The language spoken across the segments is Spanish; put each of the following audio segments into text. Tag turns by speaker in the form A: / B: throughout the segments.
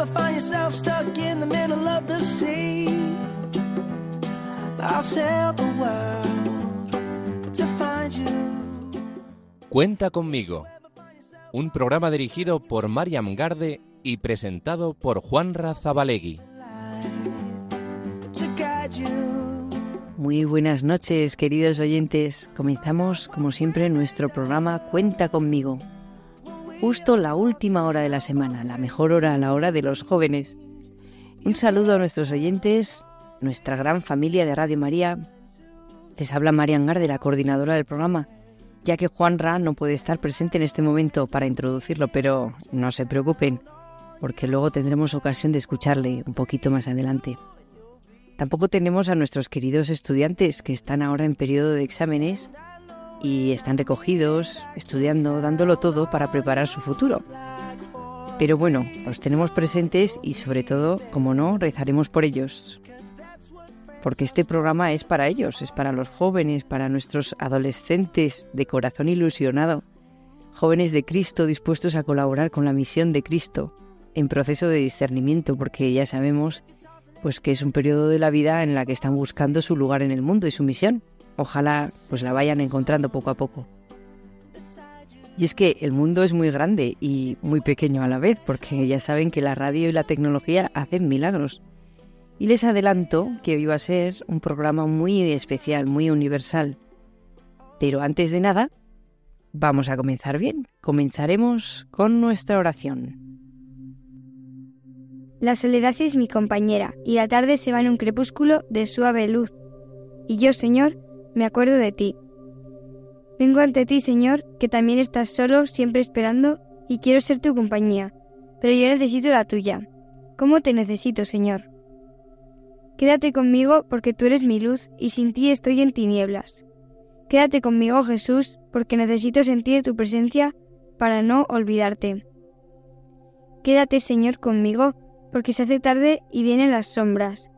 A: ever find yourself stuck in the middle of the sea, I'll sail the world to find you.
B: Cuenta conmigo. Un programa dirigido por Mariam Garde y presentado por Juan Razabalegui.
C: Muy buenas noches, queridos oyentes. Comenzamos, como siempre, nuestro programa Cuenta conmigo. Justo la última hora de la semana, la mejor hora, la hora de los jóvenes. Un saludo a nuestros oyentes, nuestra gran familia de Radio María. Les habla María Garde, la coordinadora del programa, ya que Juan Ra no puede estar presente en este momento para introducirlo, pero no se preocupen, porque luego tendremos ocasión de escucharle un poquito más adelante. Tampoco tenemos a nuestros queridos estudiantes que están ahora en periodo de exámenes y están recogidos, estudiando, dándolo todo para preparar su futuro. Pero bueno, los tenemos presentes y sobre todo, como no, rezaremos por ellos. Porque este programa es para ellos, es para los jóvenes, para nuestros adolescentes de corazón ilusionado, jóvenes de Cristo dispuestos a colaborar con la misión de Cristo en proceso de discernimiento, porque ya sabemos pues que es un periodo de la vida en la que están buscando su lugar en el mundo y su misión. Ojalá pues la vayan encontrando poco a poco. Y es que el mundo es muy grande y muy pequeño a la vez, porque ya saben que la radio y la tecnología hacen milagros. Y les adelanto que hoy va a ser un programa muy especial, muy universal. Pero antes de nada, vamos a comenzar bien. Comenzaremos con nuestra oración.
D: La soledad es mi compañera, y la tarde se va en un crepúsculo de suave luz. Y yo, Señor, me acuerdo de ti. Vengo ante ti, Señor, que también estás solo, siempre esperando, y quiero ser tu compañía, pero yo necesito la tuya. ¿Cómo te necesito, Señor? Quédate conmigo porque tú eres mi luz y sin ti estoy en tinieblas. Quédate conmigo, Jesús, porque necesito sentir tu presencia para no olvidarte. Quédate, Señor, conmigo, porque se hace tarde y vienen las sombras.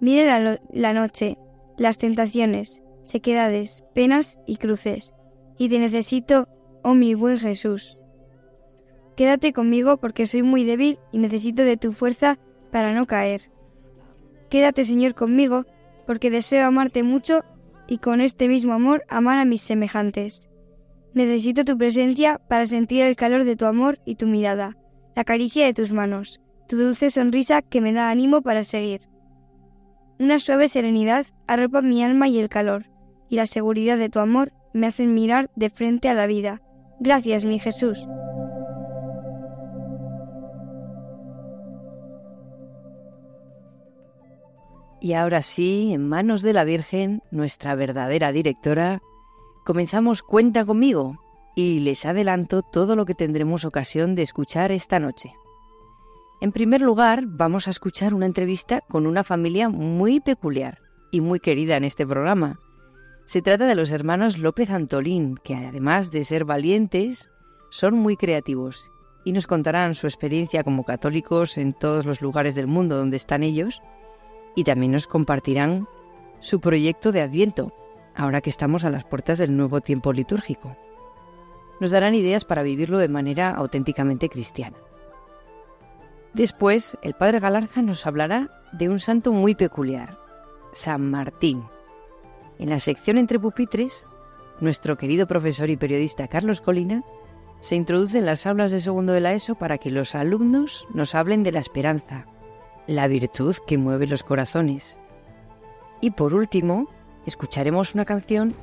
D: Viene la, la noche, las tentaciones, sequedades, penas y cruces. Y te necesito, oh mi buen Jesús. Quédate conmigo porque soy muy débil y necesito de tu fuerza para no caer. Quédate, Señor, conmigo, porque deseo amarte mucho y con este mismo amor amar a mis semejantes. Necesito tu presencia para sentir el calor de tu amor y tu mirada, la caricia de tus manos, tu dulce sonrisa que me da ánimo para seguir. Una suave serenidad arropa mi alma y el calor, y la seguridad de tu amor me hacen mirar de frente a la vida. Gracias, mi Jesús.
C: Y ahora sí, en manos de la Virgen, nuestra verdadera directora, comenzamos Cuenta conmigo y les adelanto todo lo que tendremos ocasión de escuchar esta noche. En primer lugar, vamos a escuchar una entrevista con una familia muy peculiar y muy querida en este programa. Se trata de los hermanos López Antolín, que además de ser valientes, son muy creativos y nos contarán su experiencia como católicos en todos los lugares del mundo donde están ellos y también nos compartirán su proyecto de Adviento, ahora que estamos a las puertas del nuevo tiempo litúrgico. Nos darán ideas para vivirlo de manera auténticamente cristiana. Después, el padre Galarza nos hablará de un santo muy peculiar, San Martín. En la sección Entre pupitres, nuestro querido profesor y periodista Carlos Colina se introduce en las aulas de segundo de la ESO para que los alumnos nos hablen de la esperanza, la virtud que mueve los corazones. Y por último, escucharemos una canción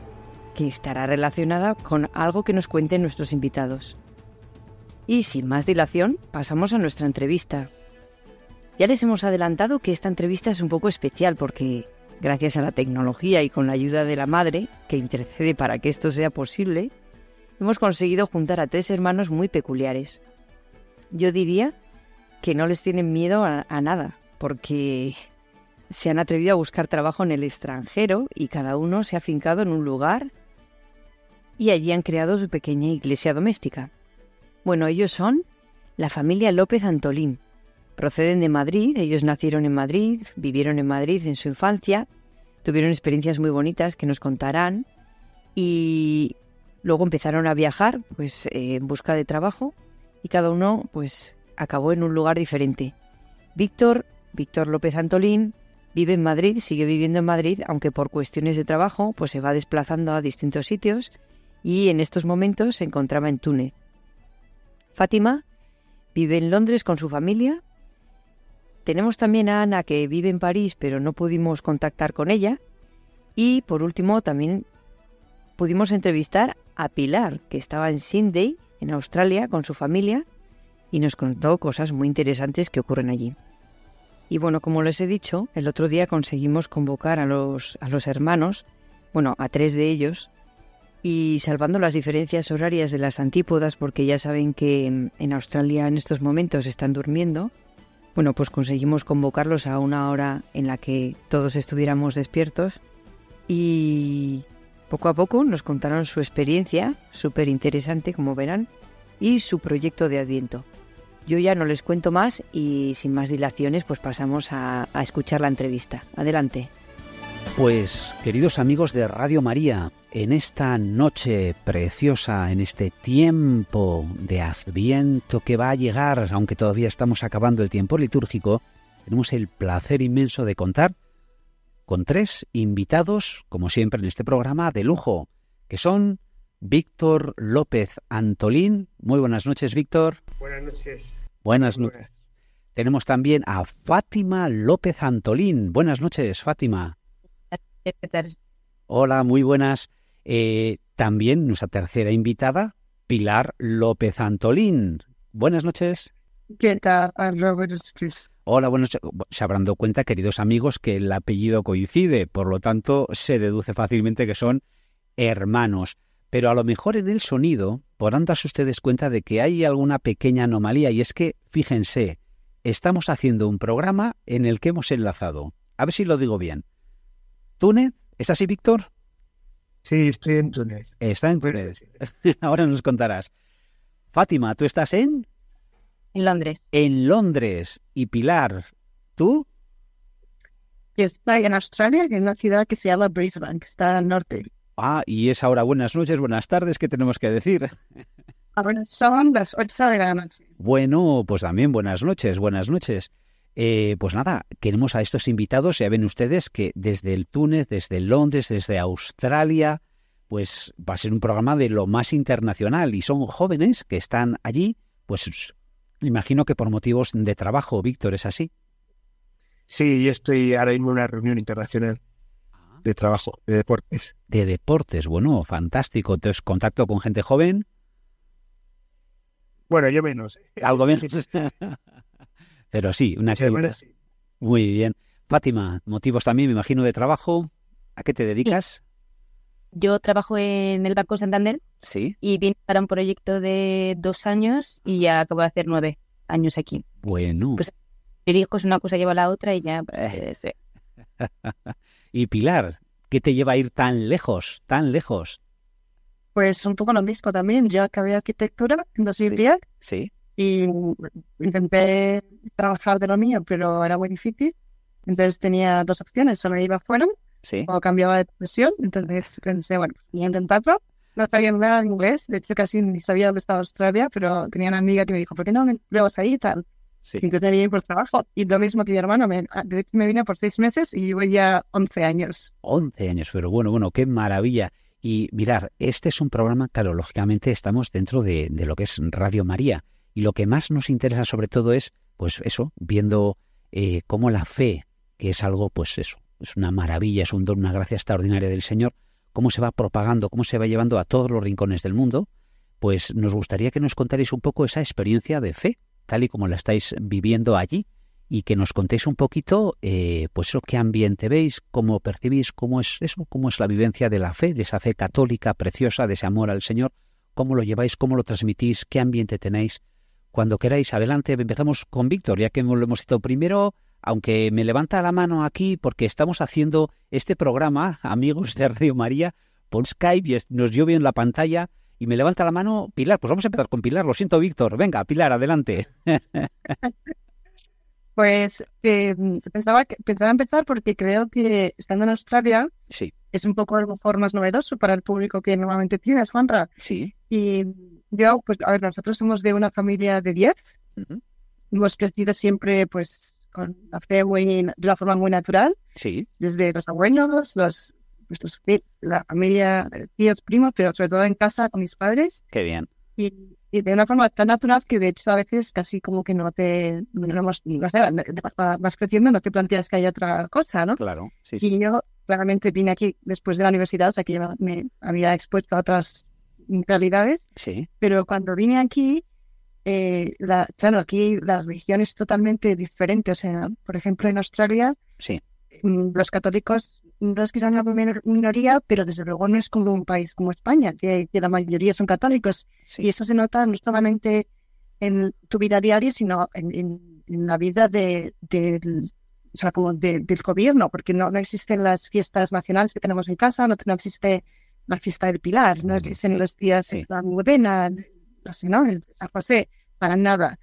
C: que estará relacionada con algo que nos cuenten nuestros invitados. Y sin más dilación, pasamos a nuestra entrevista. Ya les hemos adelantado que esta entrevista es un poco especial porque, gracias a la tecnología y con la ayuda de la madre, que intercede para que esto sea posible, hemos conseguido juntar a tres hermanos muy peculiares. Yo diría que no les tienen miedo a, nada, porque se han atrevido a buscar trabajo en el extranjero y cada uno se ha afincado en un lugar y allí han creado su pequeña iglesia doméstica. Bueno, ellos son la familia López Antolín. Proceden de Madrid, ellos nacieron en Madrid, vivieron en Madrid en su infancia, tuvieron experiencias muy bonitas que nos contarán y luego empezaron a viajar pues eh, en busca de trabajo y cada uno pues acabó en un lugar diferente. Víctor, Víctor López Antolín, vive en Madrid, sigue viviendo en Madrid, aunque por cuestiones de trabajo pues se va desplazando a distintos sitios y en estos momentos se encontraba en Túnez. Fátima vive en Londres con su familia. Tenemos también a Ana que vive en París, pero no pudimos contactar con ella. Y por último también pudimos entrevistar a Pilar, que estaba en Sydney, en Australia, con su familia, y nos contó cosas muy interesantes que ocurren allí. Y bueno, como les he dicho, el otro día conseguimos convocar a los, a los hermanos, bueno, a tres de ellos, y salvando las diferencias horarias de las antípodas, porque ya saben que en Australia en estos momentos están durmiendo, bueno, pues conseguimos convocarlos a una hora en la que todos estuviéramos despiertos y poco a poco nos contaron su experiencia, súper interesante como verán, y su proyecto de Adviento. Yo ya no les cuento más y sin más dilaciones pues pasamos a, a escuchar la entrevista. Adelante.
E: Pues queridos amigos de Radio María, en esta noche preciosa, en este tiempo de Adviento que va a llegar, aunque todavía estamos acabando el tiempo litúrgico, tenemos el placer inmenso de contar con tres invitados, como siempre en este programa, de lujo, que son Víctor López Antolín. Muy buenas noches, Víctor.
F: Buenas noches.
E: Buenas noches. Tenemos también a Fátima López Antolín. Buenas noches, Fátima. Hola, muy buenas. Eh, también nuestra tercera invitada, Pilar López Antolín. Buenas noches.
F: ¿Qué tal, Buenas noches.
E: Hola, buenas noches. Se habrán dado cuenta, queridos amigos, que el apellido coincide, por lo tanto se deduce fácilmente que son hermanos. Pero a lo mejor en el sonido podrán darse ustedes cuenta de que hay alguna pequeña anomalía y es que, fíjense, estamos haciendo un programa en el que hemos enlazado, a ver si lo digo bien, Túnez, ¿es así, Víctor?
F: Sí, estoy en Túnez.
E: Está en Túnez. Ahora nos contarás. Fátima, ¿tú estás en?
G: En Londres.
E: En Londres. Y Pilar, ¿tú?
G: Yo estoy en Australia, en una ciudad que se llama Brisbane, que está al norte.
E: Ah, y es ahora buenas noches, buenas tardes, ¿qué tenemos que decir?
G: Ahora son las 8 de la noche.
E: Bueno, pues también buenas noches, buenas noches. Eh, pues nada, queremos a estos invitados, ya ven ustedes que desde el Túnez, desde Londres, desde Australia, pues va a ser un programa de lo más internacional y son jóvenes que están allí, pues imagino que por motivos de trabajo, Víctor, ¿es así?
F: Sí, yo estoy ahora mismo en una reunión internacional de trabajo, de deportes.
E: De deportes, bueno, fantástico. Entonces, contacto con gente joven.
F: Bueno, yo menos.
E: Algo menos. Pero sí, una
F: Sí.
E: Muy bien. Fátima, motivos también, me imagino, de trabajo. ¿A qué te dedicas?
G: Yo trabajo en el Banco Santander
E: Sí.
G: y vine para un proyecto de dos años y ya acabo de hacer nueve años aquí.
E: Bueno.
G: Pues- Dirijo, es una cosa lleva a la otra y ya... pues,
E: Eh.
G: eh, sí.
E: y Pilar, ¿qué te lleva a ir tan lejos, tan lejos?
H: Pues un poco lo mismo también. Yo acabé arquitectura en 2010
E: Sí.
H: Y intenté trabajar de lo mío, pero era muy difícil. Entonces tenía dos opciones, o me iba fuera
E: Sí.
H: o cambiaba de profesión. Entonces pensé, bueno, voy a intentarlo. No sabía nada de inglés, de hecho casi ni sabía dónde estaba Australia, pero tenía una amiga que me dijo, ¿por qué no me pruebas ahí y tal?
E: Sí.
H: Y entonces me vine por trabajo. Y lo mismo que mi hermano, me, hecho, me vine por seis meses y llevo ya 11 años.
E: 11 años, pero bueno, bueno, qué maravilla. Y mirar, este es un programa, claro, lógicamente estamos dentro de, de lo que es Radio María. Y lo que más nos interesa sobre todo es, pues eso, viendo eh, cómo la fe, que es algo, pues eso, es una maravilla, es un don, una gracia extraordinaria del Señor, cómo se va propagando, cómo se va llevando a todos los rincones del mundo, pues nos gustaría que nos contarais un poco esa experiencia de fe, tal y como la estáis viviendo allí, y que nos contéis un poquito, eh, pues eso, qué ambiente veis, cómo percibís, cómo es eso, cómo es la vivencia de la fe, de esa fe católica preciosa, de ese amor al Señor, cómo lo lleváis, cómo lo transmitís, qué ambiente tenéis. Cuando queráis, adelante, empezamos con Víctor, ya que lo hemos citado primero, aunque me levanta la mano aquí porque estamos haciendo este programa, amigos de Radio María, por Skype y nos veo en la pantalla y me levanta la mano Pilar. Pues vamos a empezar con Pilar, lo siento Víctor. Venga, Pilar, adelante.
H: Pues eh, pensaba, que, pensaba empezar porque creo que estando en Australia
E: Sí,
H: es un poco a lo mejor más novedoso para el público que normalmente tienes, Juanra.
E: sí.
H: Y yo, pues, a ver, nosotros somos de una familia de 10.
E: Ujú.
H: Hemos crecido siempre, pues, con la fe muy, de una forma muy natural,
E: Sí,
H: desde los abuelos, los, nuestros fi- la familia, eh, tíos, primos, pero sobre todo en casa con mis padres.
E: qué bien.
H: Y, y de una forma tan natural que de hecho a veces casi como que no te, no, hemos- no sé, vas- creciendo, no te planteas que hay otra cosa, ¿no?
E: Claro, sí, sí.
H: Y yo claramente vine aquí después de la universidad, o sea que ya me había expuesto a otras realidades,
E: Sí,
H: pero cuando vine aquí, eh, la, claro, aquí la religión es totalmente diferente. O sea, por ejemplo, en Australia,
E: sí,
H: mm, los católicos no es que sean una minor- minoría, pero desde luego no es como un país como España, que, que la mayoría son católicos.
E: sí.
H: Y eso se nota no solamente en tu vida diaria, sino en, en- en la vida de, o sea, como de- del gobierno, porque no, no existen las fiestas nacionales que tenemos en casa, no, no existe la fiesta del Pilar, no existen los días de la Almudena, no sé, ¿no? El San José, para nada.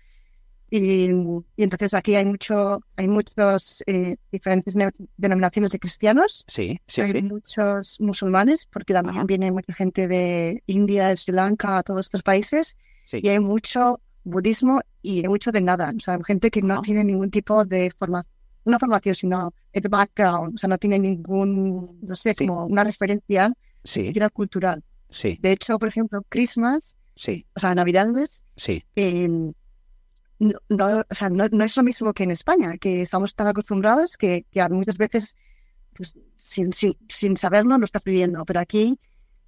H: Y, y entonces aquí hay mucho, hay muchos eh, diferentes ne- denominaciones de cristianos,
E: Sí, sí,
H: hay
E: sí.
H: muchos musulmanes, porque también
E: Ajá.
H: viene mucha gente de India, Sri Lanka, todos estos países,
E: sí.
H: y hay mucho budismo y hay mucho de nada. O sea, gente que no
E: Ajá.
H: tiene ningún tipo de formación, no formación, sino el background, o sea, no tiene ningún, no sé,
E: Sí.
H: como una referencia
E: Sí,
H: cultural.
E: sí,
H: De hecho, por ejemplo, Christmas,
E: sí,
H: o sea, Navidades,
E: sí.
H: eh, no, no, o sea, no, no es lo mismo que en España, que estamos tan acostumbrados que, que muchas veces, pues, sin, sin, sin saberlo, lo estás viviendo. Pero aquí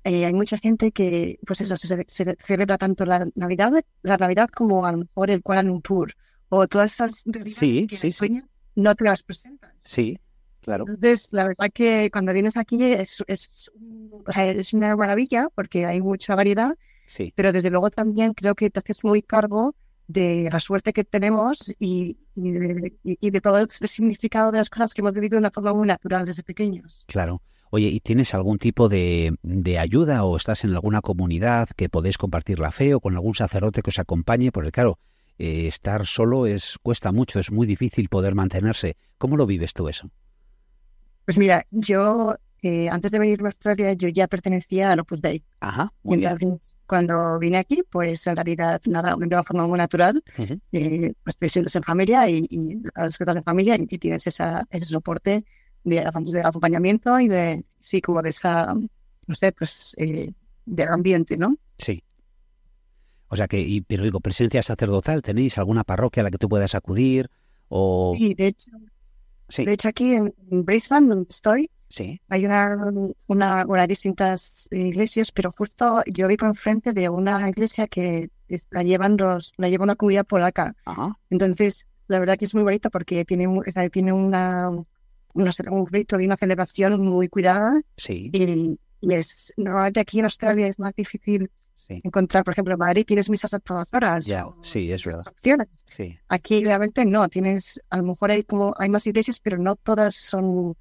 H: eh, hay mucha gente que, pues eso, se, se celebra tanto la Navidad, la Navidad como a lo mejor el Kuala Lumpur o todas esas
E: Sí,
H: que en
E: sí, sí.
H: España no te las presentan.
E: Sí, claro.
H: Entonces, la verdad que cuando vienes aquí es, una maravilla porque hay mucha variedad
E: Sí,
H: pero desde luego también creo que te haces muy cargo de la suerte que tenemos y, y, de, y- y de todo el significado de las cosas que hemos vivido de una forma muy natural desde pequeños.
E: claro. Oye, ¿y tienes algún tipo de, de ayuda o estás en alguna comunidad que podéis compartir la fe o con algún sacerdote que os acompañe? Porque claro, eh, estar solo es cuesta mucho, es muy difícil poder mantenerse. ¿Cómo lo vives tú eso?
H: Pues mira, yo eh, antes de venir a Australia yo ya pertenecía al Opus Dei.
E: Ajá, muy bien.
H: entonces, cuando vine aquí, pues en realidad nada, de una forma muy natural,
E: Ujú.
H: eh, pues te sientes en familia y, y las cosas de familia y, y tienes esa, ese soporte de, de acompañamiento y de, sí, como de esa, no sé, pues, eh, de ambiente, ¿no?
E: Sí. O sea que, y, pero digo, presencia sacerdotal, ¿tenéis alguna parroquia a la que tú puedas acudir? O...
H: Sí, de hecho,
E: sí,
H: de hecho aquí en, Brisbane, donde estoy,
E: sí.
H: hay una, una, una distintas iglesias, pero justo yo vivo enfrente de una iglesia que la llevan los, la lleva una comunidad polaca.
E: Ajá,
H: Entonces, la verdad que es muy bonito porque tiene, un- o sea, tiene una, una un rito y una celebración muy cuidada.
E: sí,
H: Y, y es, normalmente aquí en Australia es más difícil
E: sí,
H: encontrar, por ejemplo, en Madrid tienes misas a todas horas.
E: Ya,
H: o
E: sí, es verdad.
H: opciones.
E: sí.
H: Aquí realmente no, tienes, a lo mejor hay como, hay más iglesias, pero no todas son,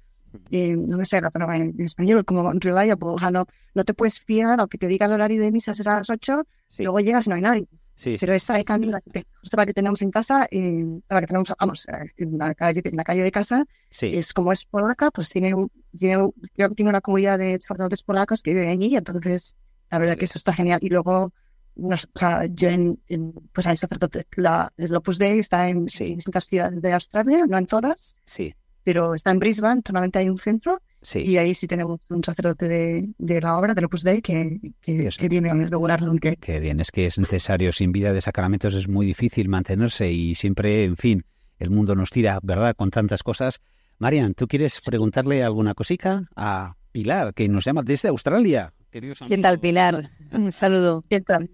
H: eh, no me sé la palabra en, español, como reliable, o sea, no, no te puedes fiar, aunque te diga el horario de misas es a las 8,
E: Sí,
H: luego llegas y no hay nadie.
E: sí.
H: Pero esta de cambio, la que- justo la que tenemos en casa, eh, la que tenemos, vamos, eh, en la calle, en la calle de casa,
E: sí.
H: es como es polaca, pues tiene, tiene, creo que tiene una comunidad de sacerdotes polacos que viven allí, entonces la verdad que eso está genial. Y luego, nos, o sea, yo en, en- pues hay sacerdotes, la, el Opus Dei está en,
E: Sí.
H: en distintas ciudades de Australia, no en todas,
E: Sí,
H: pero está en Brisbane, solamente hay un centro,
E: sí.
H: y ahí sí tenemos un sacerdote de, de la obra, del Opus Dei, que, que, que viene a regularlo, aunque
E: Qué bien, es que es necesario. Sin vida de sacramentos es muy difícil mantenerse y siempre, en fin, el mundo nos tira, ¿verdad? Con tantas cosas. Marian, ¿tú quieres preguntarle alguna cosica a Pilar, que nos llama desde Australia? Queridos
C: ¿Qué tal. Pilar? Un saludo.
H: ¿qué tal?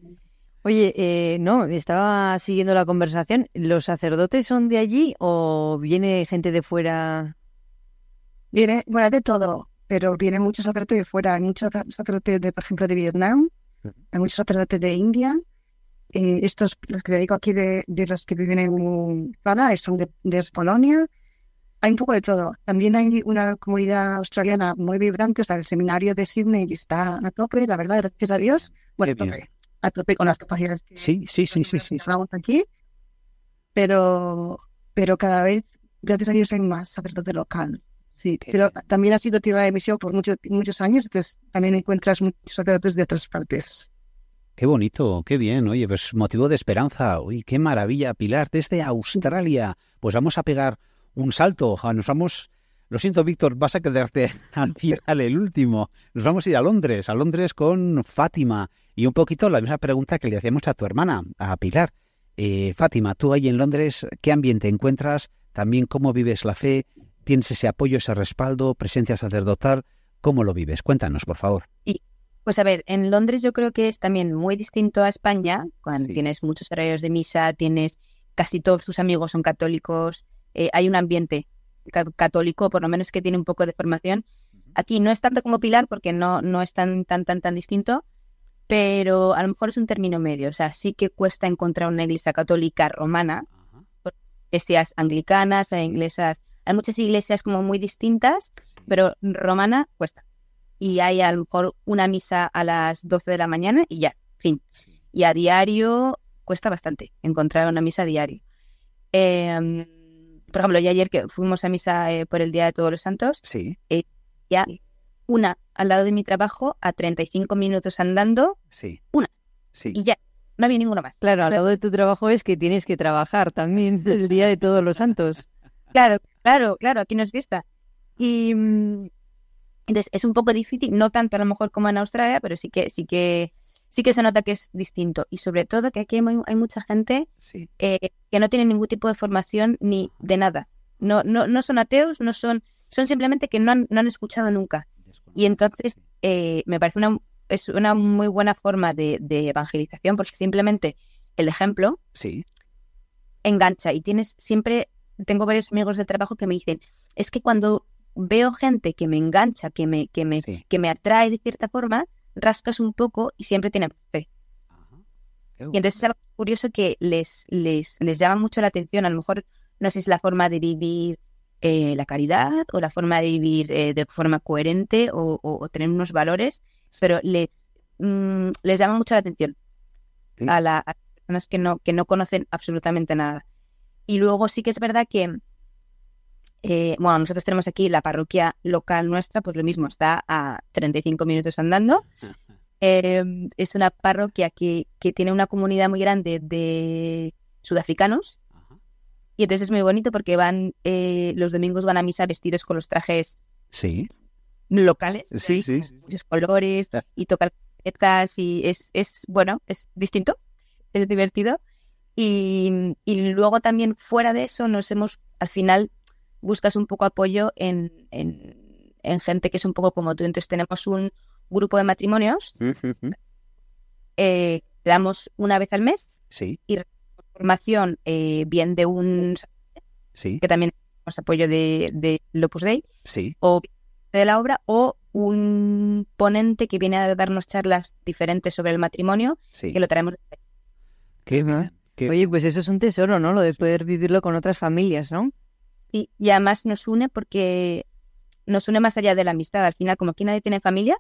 C: Oye, eh, no, estaba siguiendo la conversación. ¿Los sacerdotes son de allí o viene gente de fuera?
H: Viene, bueno, de todo, pero vienen muchos sacerdotes de fuera. Hay muchos sac- sacerdotes, de, por ejemplo, de Vietnam, hay muchos sacerdotes de India. Eh, estos, los que te digo aquí, de, de los que viven en Zana, son de, de Polonia. Hay un poco de todo. También hay una comunidad australiana muy vibrante, o sea, el seminario de Sydney está a tope, la verdad, gracias a Dios. Bueno, a tope, a tope con las capacidades que,
E: Sí, sí, sí, sí,
H: aquí. Pero, pero cada vez, gracias a Dios, hay más sacerdote local. Sí, pero también ha sido tierra de misión por muchos muchos años, entonces también encuentras muchos sacerdotes de otras partes.
E: Qué bonito, qué bien. Oye, pues motivo de esperanza. Uy, qué maravilla, Pilar, desde Australia. Pues vamos a pegar un salto. Nos vamos. Lo siento, Víctor, vas a quedarte al final, el último. Nos vamos a ir a Londres, a Londres con Fátima. Y un poquito la misma pregunta que le hacíamos a tu hermana, a Pilar. Eh, Fátima, tú ahí en Londres, ¿qué ambiente encuentras? También cómo vives la fe, tienes ese apoyo, ese respaldo, presencia sacerdotal, ¿cómo lo vives? Cuéntanos, por favor.
I: Pues a ver, en Londres yo creo que es también muy distinto a España, cuando
E: Sí.
I: tienes muchos horarios de misa, tienes casi todos tus amigos son católicos, eh, hay un ambiente ca- católico, por lo menos que tiene un poco de formación. Aquí no es tanto como Pilar, porque no, no es tan, tan, tan, tan distinto, pero a lo mejor es un término medio. O sea, sí que cuesta encontrar una iglesia católica romana, iglesias anglicanas, hay iglesias, hay muchas iglesias como muy distintas, pero romana cuesta. Y hay a lo mejor una misa a las 12 de la mañana y ya, fin. Y a diario cuesta bastante encontrar una misa a diario. Eh, por ejemplo, yo ayer que fuimos a misa eh, por el Día de Todos los Santos,
E: Sí,
I: ya una al lado de mi trabajo a 35 minutos andando
E: sí.
I: Una.
E: Sí.
I: y ya, no había ninguno más.
C: Claro, al lado de tu trabajo es que tienes que trabajar también el día de todos los santos.
I: Claro, claro, claro, aquí no es fiesta. Y mm, entonces es un poco difícil, no tanto a lo mejor como en Australia, pero sí que, sí que, sí que se nota que es distinto. Y sobre todo que aquí hay, mu- hay mucha gente
E: Sí.
I: eh, que no tiene ningún tipo de formación ni de nada. No, no, no son ateos, no son, son simplemente que no han, no han escuchado nunca. Y entonces eh, me parece una, es una muy buena forma de, de evangelización porque simplemente el ejemplo
E: Sí.
I: engancha y tienes siempre, tengo varios amigos de trabajo que me dicen, es que cuando veo gente que me engancha, que me, que me,
E: Sí.
I: que me atrae de cierta forma, rascas un poco y siempre tiene fe.
E: Ajá.
I: Y entonces es algo curioso que les, les, les llama mucho la atención. A lo mejor no sé si es la forma de vivir eh, la caridad o la forma de vivir eh, de forma coherente o, o- o tener unos valores, pero les, mm, les llama mucho la atención
E: Sí.
I: a, la- a las personas que no, que no conocen absolutamente nada. Y luego sí que es verdad que, eh, bueno, nosotros tenemos aquí la parroquia local nuestra, pues lo mismo, está a 35 minutos andando. Eh, es una parroquia que, que tiene una comunidad muy grande de sudafricanos
E: Ajá.
I: y entonces es muy bonito porque van eh, los domingos van a misa vestidos con los trajes
E: Sí.
I: locales,
E: Sí,
I: muchos colores
E: Ah.
I: y tocan letras y es, es bueno, es distinto, es divertido. Y, y luego también fuera de eso nos hemos, al final, buscas un poco apoyo en, en, en gente que es un poco como tú. Entonces tenemos un grupo de matrimonios, eh, damos una vez al mes
E: Sí,
I: formación eh, bien de un
E: sí,
I: que también tenemos apoyo de, de Opus Dei
E: sí.
I: o de la obra o un ponente que viene a darnos charlas diferentes sobre el matrimonio
E: sí.
I: que lo traemos de-
E: Qué qué-
C: Oye, pues eso es un tesoro, ¿no? Lo de poder vivirlo con otras familias, ¿no?
I: Y, y además nos une porque nos une más allá de la amistad al final como aquí nadie tiene familia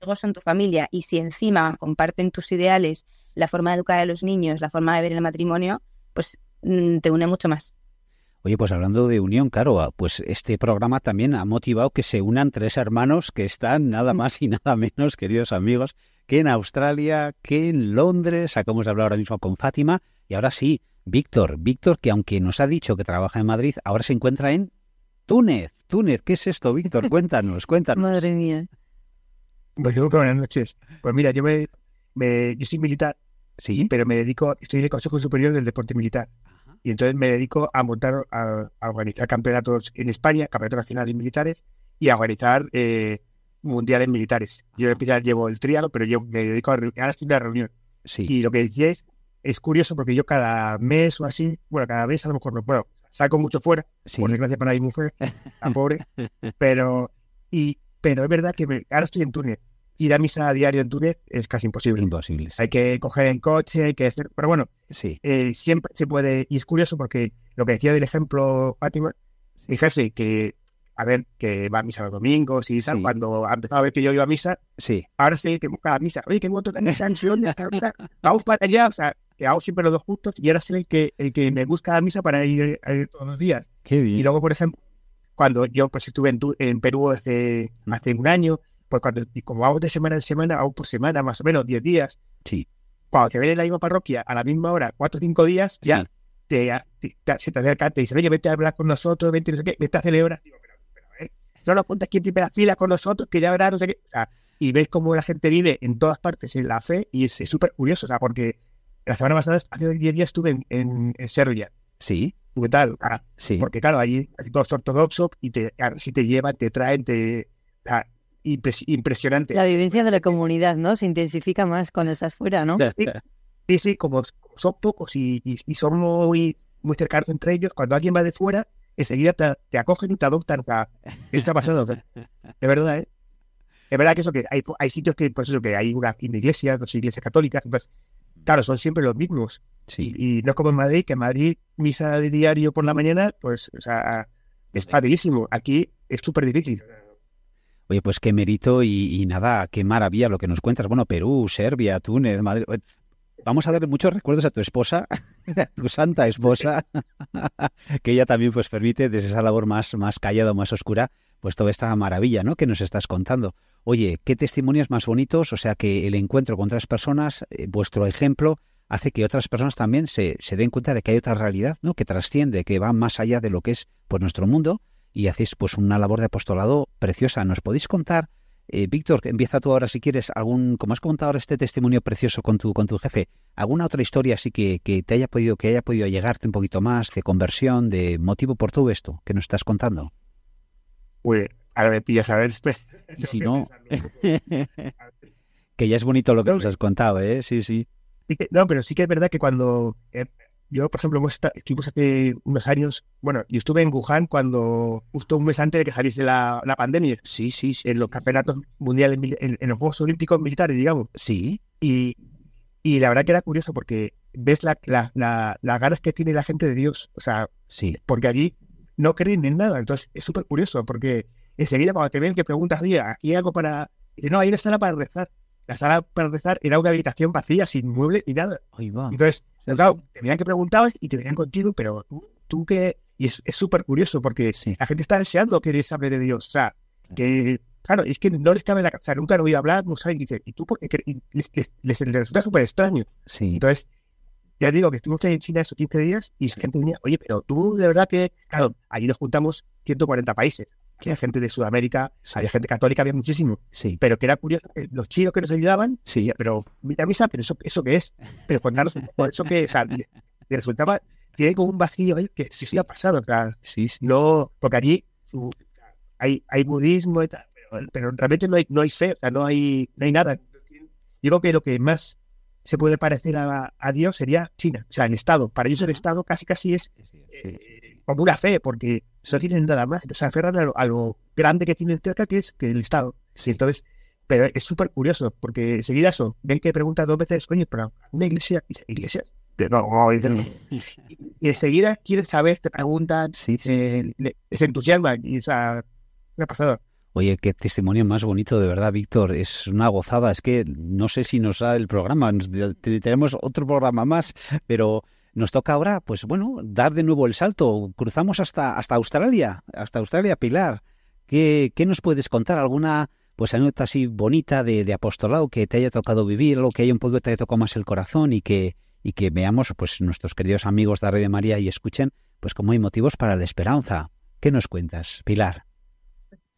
I: luego son tu familia y si encima comparten tus ideales la forma de educar a los niños la forma de ver el matrimonio pues mm, te une mucho más
E: Oye, pues hablando de unión, claro, ah, pues este programa también ha motivado que se unan tres hermanos que están nada más y nada menos, queridos amigos, que en Australia, que en Londres. Acabamos de hablar ahora mismo con Fátima. Y ahora sí, Víctor. Víctor, que aunque nos ha dicho que trabaja en Madrid, ahora se encuentra en Túnez. Túnez, ¿qué es esto, Víctor? Cuéntanos, cuéntanos.
C: Madre mía.
F: Pues yo, buenas noches. Pues mira, yo me, me- yo soy militar,
E: Sí.
F: pero me dedico, estoy en el Consejo Superior del Deporte Militar.
E: Ajá.
F: Y entonces me dedico a montar, a, a organizar campeonatos en España, campeonatos nacionales militares, y a organizar eh, mundiales militares. Yo en especial llevo el trialo, pero yo me dedico a, ahora estoy en una reunión.
E: Sí.
F: Y lo que decíais es curioso porque yo cada mes o así, bueno, cada mes a lo mejor no puedo, saco mucho fuera,
E: Sí.
F: por desgracia para mi mujer, la pobre, pero, y, pero es verdad que me- ahora estoy en Túnez. Ir a misa a diario en Túnez es casi imposible.
E: Imposible. Sí.
F: Hay que coger el coche, hay que hacer, pero bueno,
E: Sí.
F: eh, siempre se puede, y es curioso porque lo que decía del ejemplo Fátima, fíjese que, a ver, que va a misa los domingos y tal,
E: Sí.
F: cuando ha empezado a ver que yo iba a misa,
E: Sí.
F: ahora sí que busca la misa, oye, que voto ¿dónde está? Vamos para allá, o sea, que hago siempre los dos juntos y ahora sé el que, el que me busca la misa para ir, a ir todos los días.
E: Qué bien.
F: Y luego, por ejemplo, cuando yo pues estuve en, en Perú hace, hace un año, pues cuando, y como vamos de semana en semana, vamos por semana, más o menos, 10 días,
E: Sí.
F: cuando te ven en la misma parroquia a la misma hora, cuatro o cinco días, ya
E: Sí.
F: te, te- te- se te acerca, te dice, oye, vete a hablar con nosotros, vete, no sé qué, vete a celebrar. Digo, pero, pero, eh, solo ponte aquí en primera fila con nosotros, que ya verás, no sé qué. O sea, y ves cómo la gente vive en todas partes en la fe y es súper curioso, o sea, porque la semana pasada, hace 10 días estuve en, en, en Serbia.
E: Sí,
F: ¿Qué tal? Ah,
E: sí.
F: porque claro, allí casi todos ortodoxos y te, claro, si te llevan, te traen, te... sea, impres- impresionante.
I: La vivencia de la comunidad, ¿no? Se intensifica más cuando estás fuera, ¿no?
F: Sí, sí, como, como son pocos y, y- y son muy, muy cercanos entre ellos, cuando alguien va de fuera, enseguida te, te acogen y te adoptan. Eso está pasando. de verdad, ¿eh? Es verdad que eso que hay, hay sitios que, pues eso, que hay una, una iglesia, dos iglesias católicas, pues, claro, son siempre los mismos.
E: Sí.
F: Y no es como en Madrid, que en Madrid, misa de diario por la mañana, pues, o sea, es facilísimo. Aquí es súper difícil.
E: Oye, pues qué mérito y, y nada, qué maravilla lo que nos cuentas. Bueno, Perú, Serbia, Túnez, Madrid. Vamos a darle muchos recuerdos a tu esposa, a tu santa esposa, que ella también pues permite desde esa labor más, más callada más oscura, pues toda esta maravilla, ¿no? Que nos estás contando. Oye, qué testimonios más bonitos, o sea que el encuentro con otras personas, eh, vuestro ejemplo, hace que otras personas también se, se den cuenta de que hay otra realidad, ¿no? Que trasciende, que va más allá de lo que es pues nuestro mundo y hacéis pues una labor de apostolado preciosa. ¿Nos podéis contar, eh, Víctor, empieza tú ahora si quieres, algún, como has contado ahora este testimonio precioso con tu, con tu jefe, alguna otra historia así que, que te haya podido, que haya podido llegarte un poquito más de conversión, de motivo por todo esto que nos estás contando?
F: Pues, ahora me pillas a ver después.
E: Si no, que ya es bonito lo que nos has contado, ¿eh? Sí, sí.
F: Sí que- no, pero sí que es verdad que cuando eh, yo, por ejemplo, estuvimos hace unos años, bueno, yo estuve en Wuhan cuando, justo un mes antes de que saliese la, la pandemia,
E: Sí, sí, sí.
F: en los campeonatos mundiales, en, en los Juegos Olímpicos Militares, digamos.
E: Sí,
F: Y, y la verdad que era curioso porque ves la, la- la- las ganas que tiene la gente de Dios, o sea,
E: sí.
F: porque allí no creen en nada. Entonces es súper curioso porque enseguida cuando te ven que preguntas, aquí hay algo para... Dice, no, hay una sala para rezar. La sala para rezar era una habitación vacía, sin muebles ni nada.
E: Ahí va.
F: Entonces, claro, te veían que preguntabas y te venían contigo, pero tú, tú que... Y es súper curioso porque
E: Sí.
F: la gente está deseando que les hable de Dios. O sea, que... Claro, es que no les cabe la... O sea, nunca han oído hablar, no saben. Y ¿y tú por qué? cre-?" Y les, les- les- les resulta súper extraño.
E: Sí,
F: Entonces, ya digo que estuvimos en China esos 15 días y la gente venía, oye, pero tú de verdad que, claro, allí nos juntamos 140 países. Había gente de Sudamérica, había gente católica, había muchísimo.
E: sí.
F: Pero que era curioso, que los chinos que nos ayudaban,
E: Sí.
F: pero mira misa, pero eso, eso qué es. Pero contarnos eso que, o sea, resultaba, tiene como un vacío ahí que sí, sí ha pasado, o sea,
E: Sí, sí.
F: no, porque allí hay, hay budismo y tal, pero, pero realmente no hay, no hay fe, o sea, no hay, no hay nada. Digo que lo que más se puede parecer a, a Dios sería China, o sea, el Estado. Para ellos el Estado casi casi es eh, como una fe, porque no tienen nada más. Se aferran a lo, a lo grande que tienen cerca, que es que el Estado. Sí, entonces, pero es súper curioso, porque enseguida eso, ven que preguntan dos veces, coño, pero una iglesia, dice, iglesia. No, no, no. Y, enseguida quieren saber, te preguntan,
E: Sí, sí,
F: eh, le- se entusiasman, y o sea, una pasada.
E: Oye, qué testimonio más bonito, de verdad, Víctor. Es una gozada. Es que no sé si nos da el programa. Tenemos otro programa más, pero nos toca ahora, pues bueno, dar de nuevo el salto. Cruzamos hasta, hasta Australia, hasta Australia, Pilar. ¿Qué, qué nos puedes contar? ¿Alguna pues anécdota así bonita de, de apostolado que te haya tocado vivir, algo que haya un poco te haya tocado más el corazón y que, y que veamos, pues nuestros queridos amigos de Radio María y escuchen, pues como hay motivos para la esperanza? ¿Qué nos cuentas, Pilar?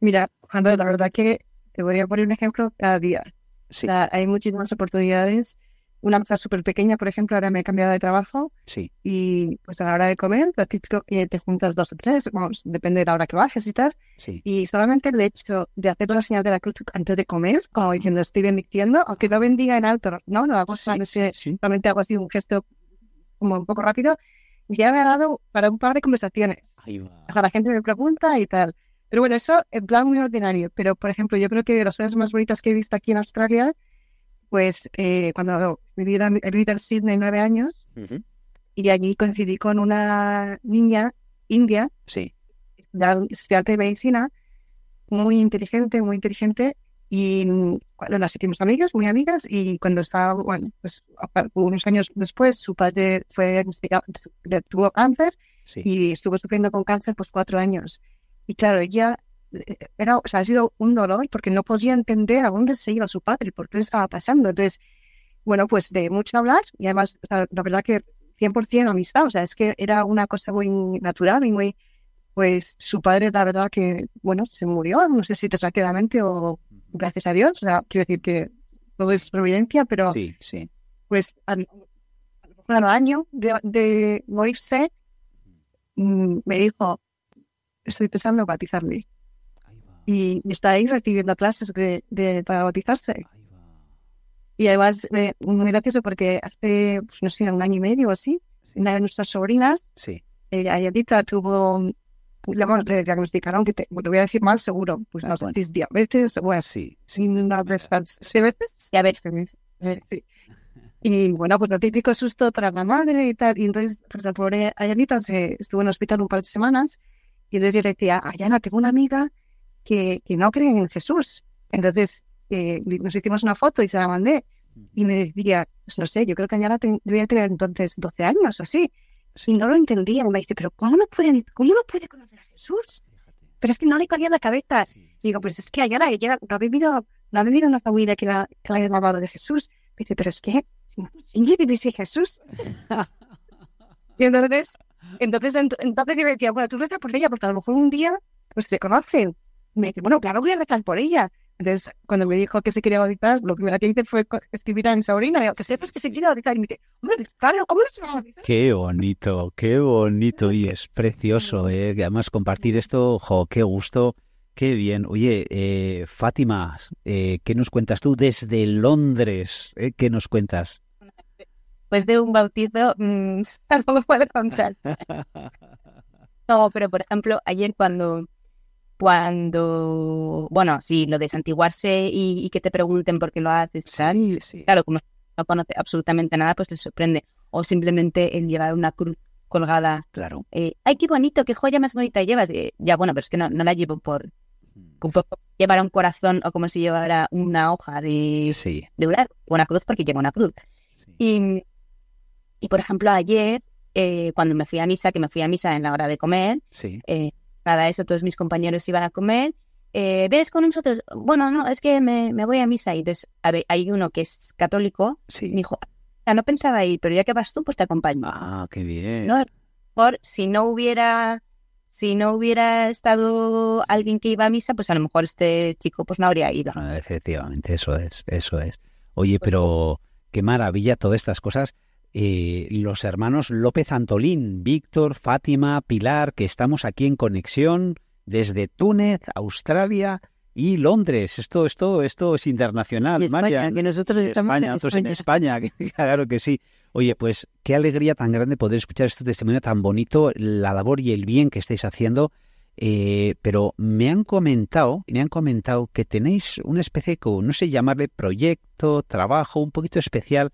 H: Mira, Juan, la verdad que te voy a poner un ejemplo cada día.
E: Sí,
H: O sea, hay muchísimas oportunidades. Una cosa súper pequeña, por ejemplo, ahora me he cambiado de trabajo
E: sí,
H: y pues a la hora de comer, lo típico que te juntas dos o tres, vamos, depende de la hora que bajes y tal.
E: sí.
H: Y solamente el hecho de hacer la señal de la cruz antes de comer, como diciendo estoy bendiciendo, aunque no bendiga en alto, no, no hago solamente,
E: sí.
H: solamente hago así un gesto como un poco rápido, ya me ha dado para un par de conversaciones.
E: Ahí va.
H: O sea, la gente me pregunta y tal. Pero bueno, eso en plan muy ordinario. Pero, por ejemplo, yo creo que de las cosas más bonitas que he visto aquí en Australia, pues eh, cuando viví, en Sydney nueve años
E: Ujú.
H: y allí coincidí con una niña india,
E: Sí,
H: estudiante de medicina, muy inteligente, muy inteligente. Y mm, bueno, las hicimos amigas, muy amigas. Y cuando estaba, bueno, pues unos años después, su padre fue diagnosticado, tuvo cáncer
E: sí.
H: y estuvo sufriendo con cáncer pues cuatro años. Y claro, ella era, o sea, ha sido un dolor porque no podía entender a dónde se iba su padre, por qué estaba pasando. Entonces, bueno, pues de mucho hablar y además, o sea, la verdad que 100% amistad, o sea, es que era una cosa muy natural y muy, pues su padre, la verdad que, bueno, se murió, no sé si desgraciadamente o gracias a Dios, o sea, quiero decir que todo es providencia, pero
E: Sí, sí.
H: pues al, al año de, de morirse, mm, me dijo, estoy pensando en bautizarle. Y está ahí recibiendo clases de, de- para bautizarse. Y además, eh, muy gracioso porque hace, pues, no sé, un año y medio o así, una de nuestras sobrinas,
E: Sí.
H: eh, tuvo, pues, bueno, le diagnosticaron que, te, lo voy a decir mal seguro, pues no sé
E: bueno.
H: si es diabetes bueno,
E: Sí,
H: sí, una de estas diabetes, diabetes. sí. Y bueno, pues lo típico susto para la madre y tal. Y entonces, pues la pobre Ayalita se estuvo en el hospital un par de semanas. Y entonces yo le decía, Ayala, tengo una amiga que, que no cree en Jesús. Entonces eh, nos hicimos una foto y se la mandé. Y me decía, pues no sé, yo creo que ten- debía tener entonces 12 años o así. Y no lo entendía. Y me dice, pero ¿cómo no, pueden, ¿cómo no puede conocer a Jesús? Pero es que no le cabía en la cabeza. Y digo, pues es que Ayala ella no ha vivido, no ha vivido una familia que la, que la haya hablado de Jesús. Me dice, pero es que ¿quién dice Jesús? y entonces, entonces, ent- entonces yo me decía, bueno, tú reza por ella, porque a lo mejor un día pues se conocen. Me dice, bueno, claro, voy a rezar por ella. Entonces, cuando me dijo que se quería bautizar, lo primero que hice fue escribir a mi sobrina, digo, que sepas que se quiere bautizar. Y me dice, hombre, claro, ¿cómo se va a bautizar?
E: Qué bonito, qué bonito y es precioso, ¿eh? Además, compartir esto, jo, qué gusto, qué bien. Oye, eh, Fátima, eh, ¿qué nos cuentas tú desde Londres? eh? ¿Qué nos cuentas?
I: Después de un bautizo, mm, no lo puedo contar. No, pero por ejemplo, ayer cuando, cuando, bueno, sí, lo de santiguarse y, y que te pregunten por qué lo haces, tal,
E: sí.
I: claro, como no conoce absolutamente nada, pues les sorprende. O simplemente el llevar una cruz colgada,
E: Claro.
I: eh, ay, qué bonito, qué joya más bonita llevas. Eh, ya, bueno, pero es que no, no la llevo por, por, por llevar un corazón o como si llevara una hoja de,
E: Sí.
I: de una, una cruz porque lleva una cruz. Y, y por ejemplo, ayer, eh, cuando me fui a misa, que me fui a misa en la hora de comer,
E: Sí.
I: eh, cada eso todos mis compañeros iban a comer, eh, ¿vienes con nosotros? Bueno, no, es que me, me voy a misa. Y entonces a ver, hay uno que es católico,
E: Sí.
I: me dijo, "Ah, no pensaba ir, pero ya que vas tú, pues te acompaño.
E: Ah, qué bien.
I: No, por si no hubiera si no hubiera estado alguien que iba a misa, pues a lo mejor este chico pues no habría ido.
E: Ah, efectivamente, eso es, eso es. Oye, pero qué maravilla todas estas cosas. Eh, los hermanos López Antolín, Víctor, Fátima, Pilar, que estamos aquí en conexión desde Túnez, Australia y Londres. Esto, esto, esto es internacional,
C: Y España, que nosotros estamos
E: España,
C: en
E: nosotros en
C: España.
E: España, claro que sí. Oye, pues qué alegría tan grande poder escuchar este testimonio tan bonito, la labor y el bien que estáis haciendo. Eh, pero me han comentado, me han comentado que tenéis una especie de, no sé llamarle proyecto, trabajo, un poquito especial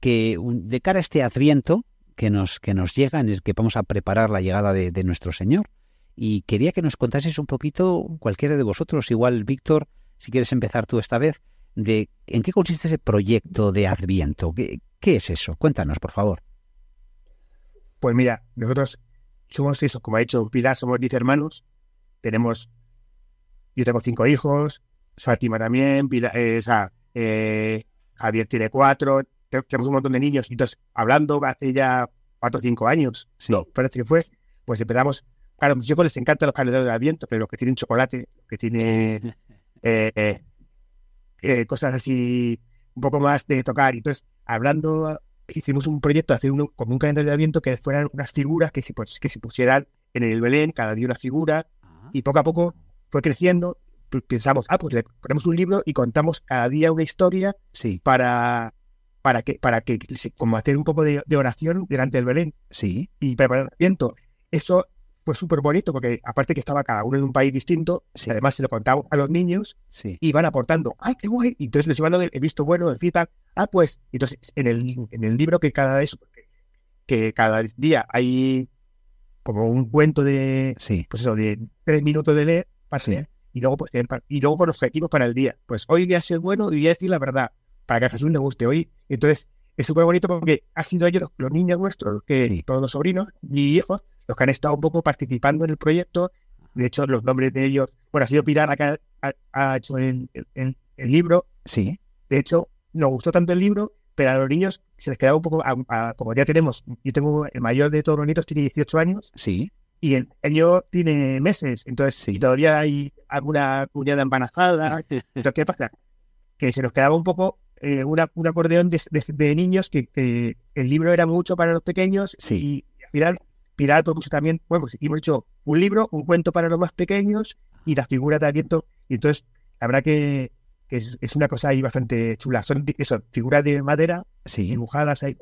E: que de cara a este Adviento que nos que nos llega, en el que vamos a preparar la llegada de, de nuestro Señor. Y quería que nos contaseis un poquito, cualquiera de vosotros, igual Víctor, si quieres empezar tú esta vez, de en qué consiste ese proyecto de Adviento. ¿Qué, qué es eso? Cuéntanos, por favor.
F: Pues mira, nosotros somos eso, como ha dicho Pilar, somos 10 hermanos. Tenemos, yo tengo cinco hijos, Fátima también, Pilar, eh, o sea, eh, Javier tiene cuatro, tenemos un montón de niños. Y entonces, hablando hace ya cuatro o cinco años,
E: Sí.
F: no, parece que fue, pues empezamos. Claro, a mis hijos les encantan los calendarios de Adviento, pero los que tienen chocolate, los que tienen eh, eh, eh, cosas así, un poco más de tocar. Y entonces, hablando, hicimos un proyecto de hacer uno, como un calendario de Adviento que fueran unas figuras que se, pues, que se pusieran en el Belén, cada día una figura, y poco a poco fue creciendo. Pensamos, ah, pues le ponemos un libro y contamos cada día una historia
E: Sí,
F: para, para que, para que como hacer un poco de, de oración delante del Belén
E: sí,
F: y preparar el Adviento. Eso fue súper bonito porque aparte que estaba cada uno en un país distinto,
E: Sí.
F: además se lo contamos a los niños
E: sí.
F: y van aportando, ¡ay, qué guay! Y entonces les iban dando el visto bueno, el feedback, ah, pues, entonces en el, en el libro que cada vez, que cada día hay como un cuento de,
E: Sí,
F: pues eso, de tres minutos de leer, para leer, y luego, pues, y luego con objetivos para el día. Pues hoy voy a ser bueno y voy a decir la verdad, para que a Jesús le guste hoy. Entonces, es súper bonito porque han sido ellos los, los niños nuestros, que
E: Sí.
F: todos los sobrinos y hijos, los que han estado un poco participando en el proyecto. De hecho, los nombres de ellos, bueno, ha sido Pilar la que ha, ha- ha hecho el, el- libro.
E: sí,
F: De hecho, nos gustó tanto el libro pero a los niños se les quedaba un poco, a- a- como ya tenemos, yo tengo, el mayor de todos los nietos tiene 18 años
E: Sí,
F: y el pequeño tiene meses, entonces y todavía hay alguna cuñada embarazada. Entonces, ¿qué pasa? Que se nos quedaba un poco eh, una, un acordeón de, de- de niños que, que el libro era mucho para los pequeños
E: Sí.
F: y, al final Pilar propuso también, bueno, pues hemos hecho un libro, un cuento para los más pequeños y la figura de Adviento. Y entonces, la verdad que, que es, es una cosa ahí bastante chula. Son eso, figuras de madera
E: sí.
F: dibujadas ahí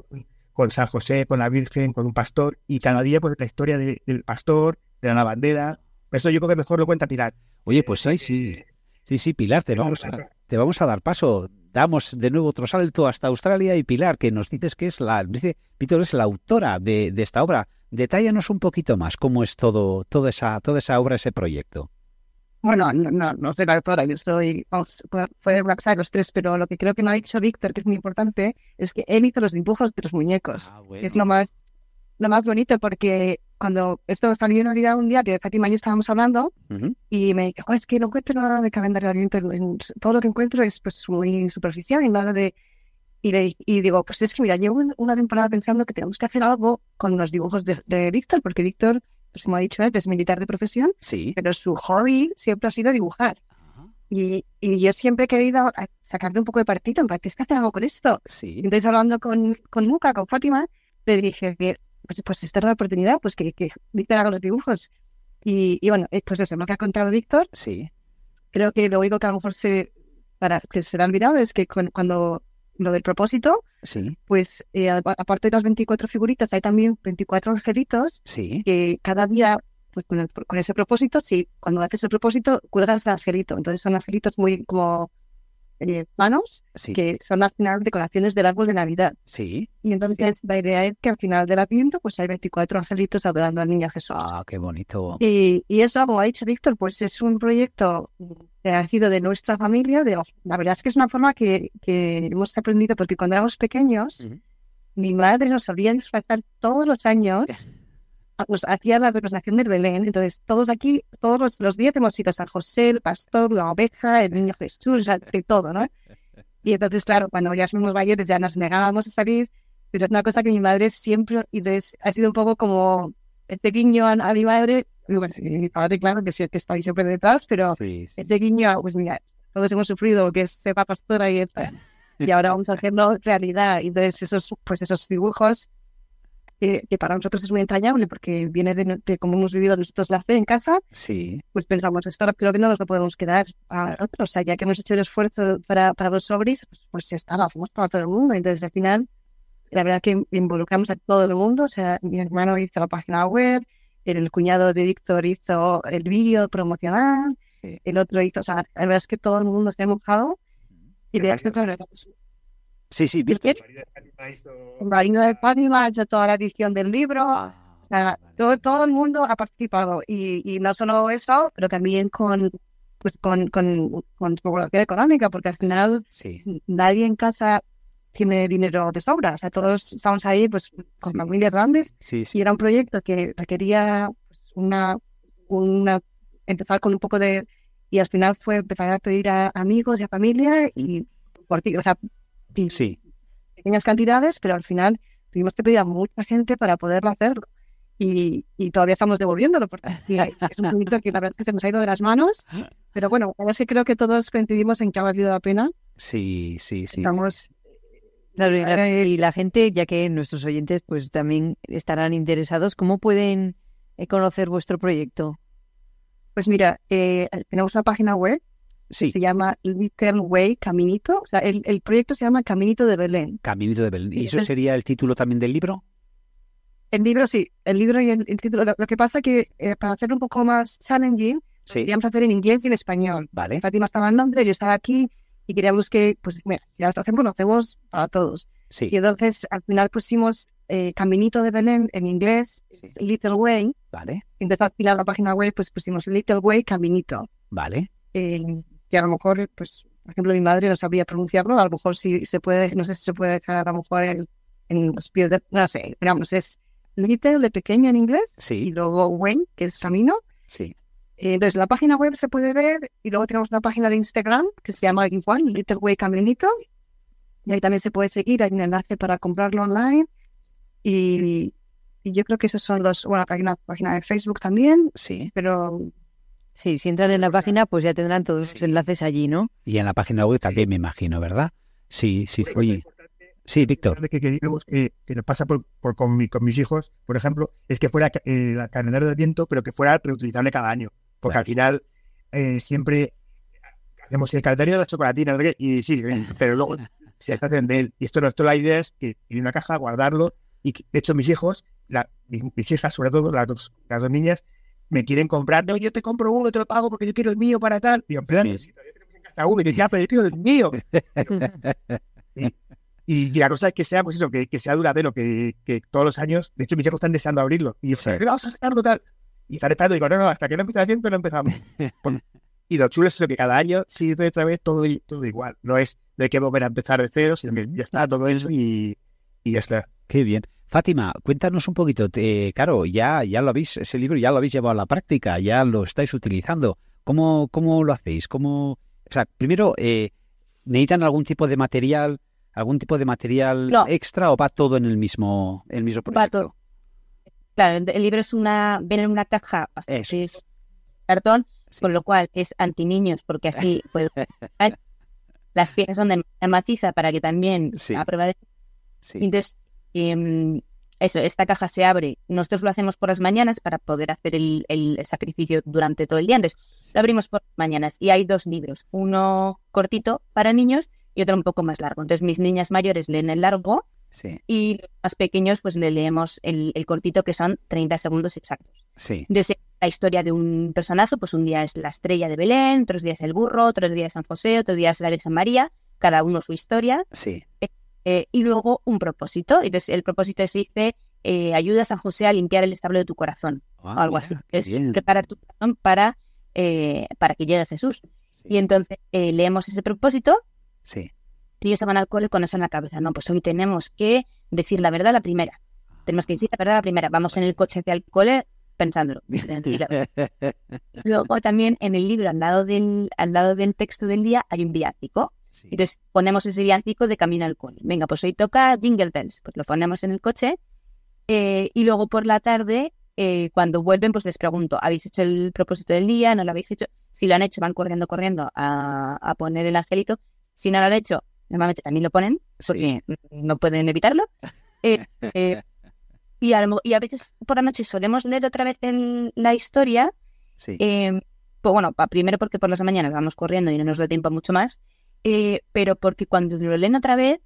F: con, San José, con la Virgen, con un pastor, y cada día pues la historia de- del pastor, de la lavandera. Eso yo creo que mejor lo cuenta Pilar.
E: Oye, pues sí, sí. Sí, sí, Pilar, te vamos a, te vamos a dar paso. Damos de nuevo otro salto hasta Australia y Pilar, que nos dices que es la, dice, Víctor es la autora de, de esta obra. Detállanos un poquito más cómo es todo, toda esa, toda esa obra, ese proyecto.
H: Bueno, no, no, no soy la autora, yo soy, fue- de los tres, pero lo que creo que no ha dicho Víctor, que es muy importante, es que él hizo los dibujos de los muñecos.
E: Ah,
H: que es lo más, lo más bonito, porque cuando esto salió en realidad un día que Fátima y yo estábamos hablando,
E: Ujú.
H: y me dijo, "Oh, es que no encuentro nada de calendario de Adviento, en- todo lo que encuentro es pues muy superficial y nada de... Y, le- y digo, pues es que mira, llevo un- una temporada pensando que tenemos que hacer algo con los dibujos de, de Víctor, porque Víctor, pues como ha dicho él, es militar de profesión,
E: Sí.
H: pero su hobby siempre ha sido dibujar. Y, y yo siempre he querido a- sacarle un poco de partido, en plan, tienes que hacer algo con esto.
E: Sí.
H: Entonces, hablando con, con Luca, con Fátima, le dije que, pues, pues esta es la oportunidad, pues que, que Víctor haga los dibujos. Y, y bueno, eh, pues eso, lo que ha contado Víctor,
E: Sí.
H: creo que lo único que a lo mejor se, para, que se le ha olvidado es que con- cuando lo del propósito,
E: Sí.
H: pues eh, aparte de las 24 figuritas, hay también 24 angelitos
E: Sí.
H: que cada día, pues con, el- con ese propósito, sí, cuando haces el propósito, cuelgas el angelito. Entonces son angelitos muy como eh, planos,
E: Sí.
H: que son al final decoraciones del árbol de Navidad.
E: Sí.
H: Y entonces la idea es que al final del Adviento, pues hay 24 angelitos adorando al niño Jesús.
E: Ah, qué bonito.
H: Y, y eso, como ha dicho Víctor, pues es un proyecto que ha sido de nuestra familia. De, la verdad es que es una forma que, que hemos aprendido porque cuando éramos pequeños, mi madre nos solía disfrazar todos los años. Pues hacía la representación del Belén. Entonces, todos aquí, todos los, los días hemos ido a San José, el pastor, la oveja, el niño Jesús, de todo, ¿no? Y entonces, claro, cuando ya somos mayores ya nos negábamos a salir, pero es una cosa que mi madre siempre, y des- ha sido un poco como este guiño a, a mi madre, y bueno, y mi padre, claro, que sí, que está ahí siempre detrás, pero
E: Sí. sí.
H: este guiño, pues mira, todos hemos sufrido que sepa pastora y, y ahora vamos a hacerlo realidad. Y entonces esos, pues esos dibujos, que, que para nosotros es muy entrañable porque viene de, de cómo hemos vivido nosotros la fe en casa,
E: Sí.
H: pues pensamos, esto creo que no nos lo podemos quedar a nosotros. O sea, ya que hemos hecho el esfuerzo para, para los sobris, pues, pues ya está, lo hacemos para todo el mundo. Entonces, al final, la verdad que involucramos a todo el mundo. O sea, mi hermano hizo la página web, el cuñado de Víctor hizo el vídeo promocional,
E: Sí.
H: el otro hizo, o sea, la verdad es que todo el mundo se ha mojado. Y de hecho, claro,
E: Sí, sí, Víctor.
H: Marino de Fátima ha hecho toda la edición del libro.
E: Ah,
H: O sea, todo, todo el mundo ha participado y, y no solo eso, pero también con, pues con, con, con regulación económica, porque al final
E: Sí.
H: nadie en casa tiene dinero de sobra. O sea, todos estamos ahí pues con
E: Sí.
H: familias grandes
E: Sí,
H: y era un proyecto que requería pues, una, una empezar con un poco de y al final fue empezar a pedir a amigos y a familia y por ti, o sea, y
E: Sí.
H: pequeñas cantidades, pero al final tuvimos que pedir a mucha gente para poderlo hacerlo. Y, y todavía estamos devolviéndolo, porque es un proyecto que la verdad es que se nos ha ido de las manos. Pero bueno, ahora sí creo que todos coincidimos en que ha valido la pena.
E: Sí, sí, sí.
H: Estamos,
C: Claro, y la, y la gente, ya que nuestros oyentes pues también estarán interesados, ¿cómo pueden eh, conocer vuestro proyecto?
H: pues mira, eh, tenemos una página web,
E: Sí.
H: se llama Little Way Caminito. O sea, el, el proyecto se llama Caminito de Belén.
E: Caminito de Belén. ¿Y eso sería el título también del libro?
H: El libro sí, el libro y el, el título. Lo, lo que pasa que eh, para hacerlo un poco más challenging,
E: Sí.
H: queríamos hacer en inglés y en español.
E: Vale.
H: Fátima estaba en Londres, yo estaba aquí y queríamos que, pues, mira, si ya lo hacemos, lo hacemos para todos.
E: Sí.
H: Y entonces, al final pusimos eh, Caminito de Belén en inglés, Little Way.
E: Vale.
H: Entonces, al final, la página web, pues pusimos Little Way Caminito.
E: Vale.
H: Eh, que a lo mejor, pues, por ejemplo, mi madre no sabía pronunciarlo, a lo mejor sí se puede, no sé si se puede dejar a lo mejor en, en los pies de, no sé, digamos, es Little de pequeño en inglés y
E: Sí.
H: luego Way, que es camino.
E: Sí.
H: Eh, Entonces, la página web se puede ver y luego tenemos una página de Instagram que se llama igual, Little Way Caminito. y ahí también se puede seguir, hay un enlace para comprarlo online y, y yo creo que esos son los, bueno, hay una página de Facebook también,
E: Sí.
H: pero
C: Sí, si entran en la página, pues ya tendrán todos los enlaces allí, ¿no?
E: Y en la página web también me imagino, ¿verdad? Sí, sí. Oye, sí, Víctor.
F: que, que queremos que, que nos pasa por, por- con, mi- con mis hijos, por ejemplo, es que fuera eh, el calendario de viento, pero que fuera reutilizable cada año. Porque
E: Claro.
F: al final eh, siempre hacemos el calendario de las chocolatinas, y sí, pero luego se deshacen de él. Y esto, no- esto la idea es que en una caja guardarlo. Y que, de hecho, mis hijos, la- mis, mis hijas, sobre todo las dos, las dos niñas, me quieren comprar. No, yo te compro uno, te lo pago porque yo quiero el mío para tal. Digo, pero
E: Sí.
F: tenemos en casa uno, y ya, pero yo quiero el mío. Y, y la cosa es que sea, pues eso, que, que sea duradero, que, que todos los años, de hecho mis hijos están deseando abrirlo. Y yo,
E: Sí.
F: "Pero vamos a sacarlo tal. Y están esperando, y digo, no, no, hasta que no empiece el viento no empezamos. Y lo chulo es eso, que cada año sirve otra vez todo, todo igual. No es, no hay que volver a empezar de cero, sino que ya está todo hecho y, y ya está.
E: Qué bien. Fátima, cuéntanos un poquito. te- claro, ya, ya lo habéis, ese libro ya lo habéis llevado a la práctica, ya lo estáis utilizando. ¿Cómo, cómo lo hacéis? ¿Cómo, o sea, primero, eh, ¿necesitan algún tipo de material, algún tipo de material
I: No.
E: extra o va todo en el mismo, el mismo proyecto?
I: Claro, el libro es una, viene en una caja
E: es.
I: cartón,
E: Sí.
I: con lo cual es anti niños, porque así puedo las piezas son de maciza para que también
E: Sí.
I: a prueba de
E: Sí.
I: Entonces, em, eso, esta caja se abre. Nosotros lo hacemos por las mañanas para poder hacer el, el sacrificio durante todo el día. Entonces, lo abrimos por las mañanas y hay dos libros, uno cortito para niños y otro un poco más largo. Entonces, mis niñas mayores leen el largo
E: Sí,
I: y los más pequeños pues le leemos el, el cortito que son 30 segundos exactos.
E: sí,
I: Entonces, la historia de un personaje, pues un día es la estrella de Belén, otros días el burro, otros días San José, otros días la Virgen María, cada uno su historia
E: sí.
I: eh, y luego un propósito. Entonse el propósito se dice, eh, ayuda a San José a limpiar el establo de tu corazón,
E: Ah,
I: o algo
E: mira,
I: así. Es
E: bien.
I: preparar tu corazón para, eh, para que llegue Jesús.
E: Sí.
I: Y entonces eh, leemos ese propósito
E: Sí.
I: y ellos se van al cole con eso en la cabeza. No, pues hoy tenemos que decir la verdad la primera. Tenemos que decir la verdad la primera. Vamos en el coche hacia el cole pensándolo. Luego también en el libro, al lado del, al lado del texto del día, hay un viático.
E: Sí.
I: Entonces ponemos ese viático de camino al cole. Venga, pues hoy toca Jingle Bells. Pues lo ponemos en el coche. eh, y luego por la tarde, eh, cuando vuelven, pues les pregunto, ¿habéis hecho el propósito del día? ¿No lo habéis hecho? Si lo han hecho, van corriendo, corriendo a, a poner el angelito. Si no lo han hecho, normalmente también lo ponen, porque no pueden evitarlo. Eh, y, a, y a veces por la noche solemos leer otra vez el- la historia
E: Sí.
I: pues bueno, primero porque por las mañanas vamos corriendo y no nos da tiempo mucho más, eh, pero porque cuando lo leen otra vez,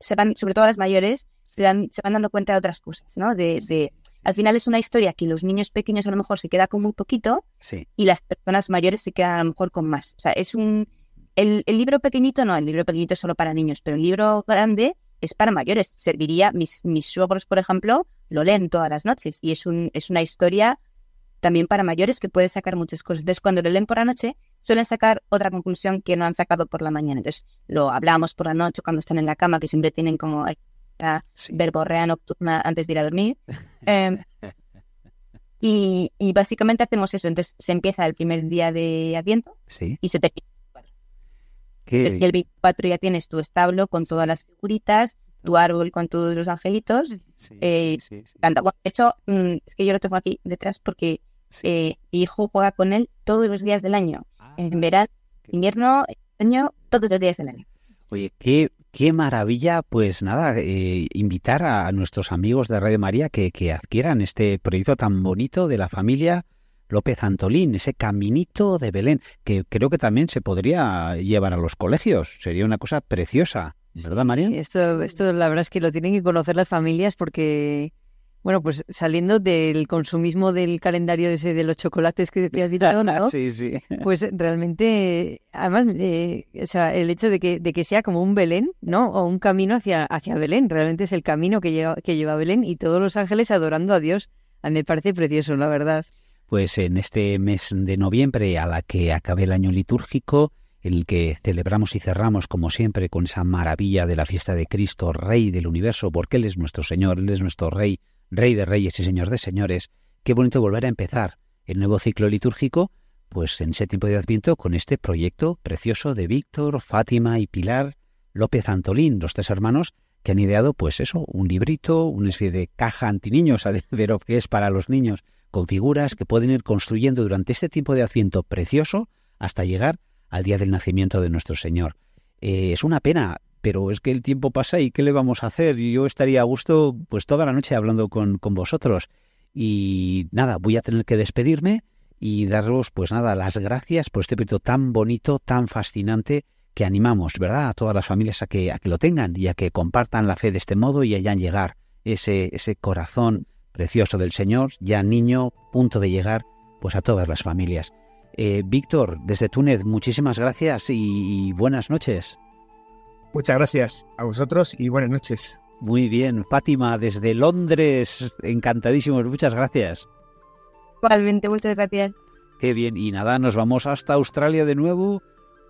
I: se van, sobre todo las mayores, se, dan, se van dando cuenta de otras cosas, ¿no? De, de- al final es una historia que los niños pequeños a lo mejor se queda con muy poquito
E: Sí.
I: y las personas mayores se quedan a lo mejor con más. O sea, es un... El, el libro pequeñito no, el libro pequeñito es solo para niños, pero el libro grande es para mayores. Serviría, mis, mis suegros, por ejemplo, lo leen todas las noches y es, un, es una historia también para mayores que puede sacar muchas cosas. Entonces, cuando lo leen por la noche, suelen sacar otra conclusión que no han sacado por la mañana. Entonces, lo hablamos por la noche cuando están en la cama, que siempre tienen como la
E: Sí.
I: verborrea nocturna antes de ir a dormir. Em, y, y básicamente hacemos eso. Entonces, se empieza el primer día de Adviento
E: Sí.
I: y se termina. Entonces, y el 24 ya tienes tu establo con todas las figuritas, tu árbol con todos los angelitos.
E: sí,
I: eh,
E: sí, sí.
I: Canta. Bueno, de hecho, mm, es que yo lo tengo aquí detrás porque eh, mi hijo juega con él todos los días del año. En verano,
E: qué-
I: invierno, otoño, todos los días del año.
E: Oye, qué, qué maravilla, pues nada, eh, invitar a nuestros amigos de Radio María que, que adquieran este proyecto tan bonito de la familia López Antolín, ese caminito de Belén, que creo que también se podría llevar a los colegios. Sería una cosa preciosa, ¿verdad, María?
C: Esto, esto la verdad es que lo tienen que conocer las familias porque, bueno, pues saliendo del consumismo del calendario ese de los chocolates que decías, Víctor, ¿no?
E: sí, sí.
C: Pues realmente, además, eh, o sea, el hecho de que, de que sea como un Belén, ¿no? O un camino hacia, hacia Belén, realmente es el camino que lleva, que lleva Belén y todos los ángeles adorando a Dios. A mí me parece precioso, la verdad.
E: Pues en este mes de noviembre, a la que acabe el año litúrgico, el que celebramos y cerramos, como siempre, con esa maravilla de la fiesta de Cristo, Rey del universo, porque Él es nuestro Señor, Él es nuestro Rey, Rey de Reyes y Señor de Señores. Qué bonito volver a empezar el nuevo ciclo litúrgico, pues en ese tiempo de Adviento, con este proyecto precioso de Víctor, Fátima y Pilar López Antolín, los tres hermanos que han ideado, pues eso, un librito, una especie de caja antiniños, a ver que es para los niños, con figuras que pueden ir construyendo durante este tiempo de Adviento precioso hasta llegar al día del nacimiento de nuestro Señor. Eh, es una pena, pero es que el tiempo pasa y ¿qué le vamos a hacer? Yo estaría a gusto pues toda la noche hablando con, con vosotros. Y nada, voy a tener que despedirme y daros pues nada, las gracias por este proyecto tan bonito, tan fascinante que animamos, ¿verdad?, a todas las familias a que, a que lo tengan y a que compartan la fe de este modo y hayan llegar ese, ese corazón precioso del Señor, ya niño, punto de llegar, pues a todas las familias. Eh, Víctor, desde Túnez, muchísimas gracias y, y buenas noches.
F: Muchas gracias a vosotros y buenas noches.
E: Muy bien, Fátima, desde Londres, encantadísimos, muchas gracias.
I: Igualmente, muchas gracias.
E: Qué bien, y nada, nos vamos hasta Australia de nuevo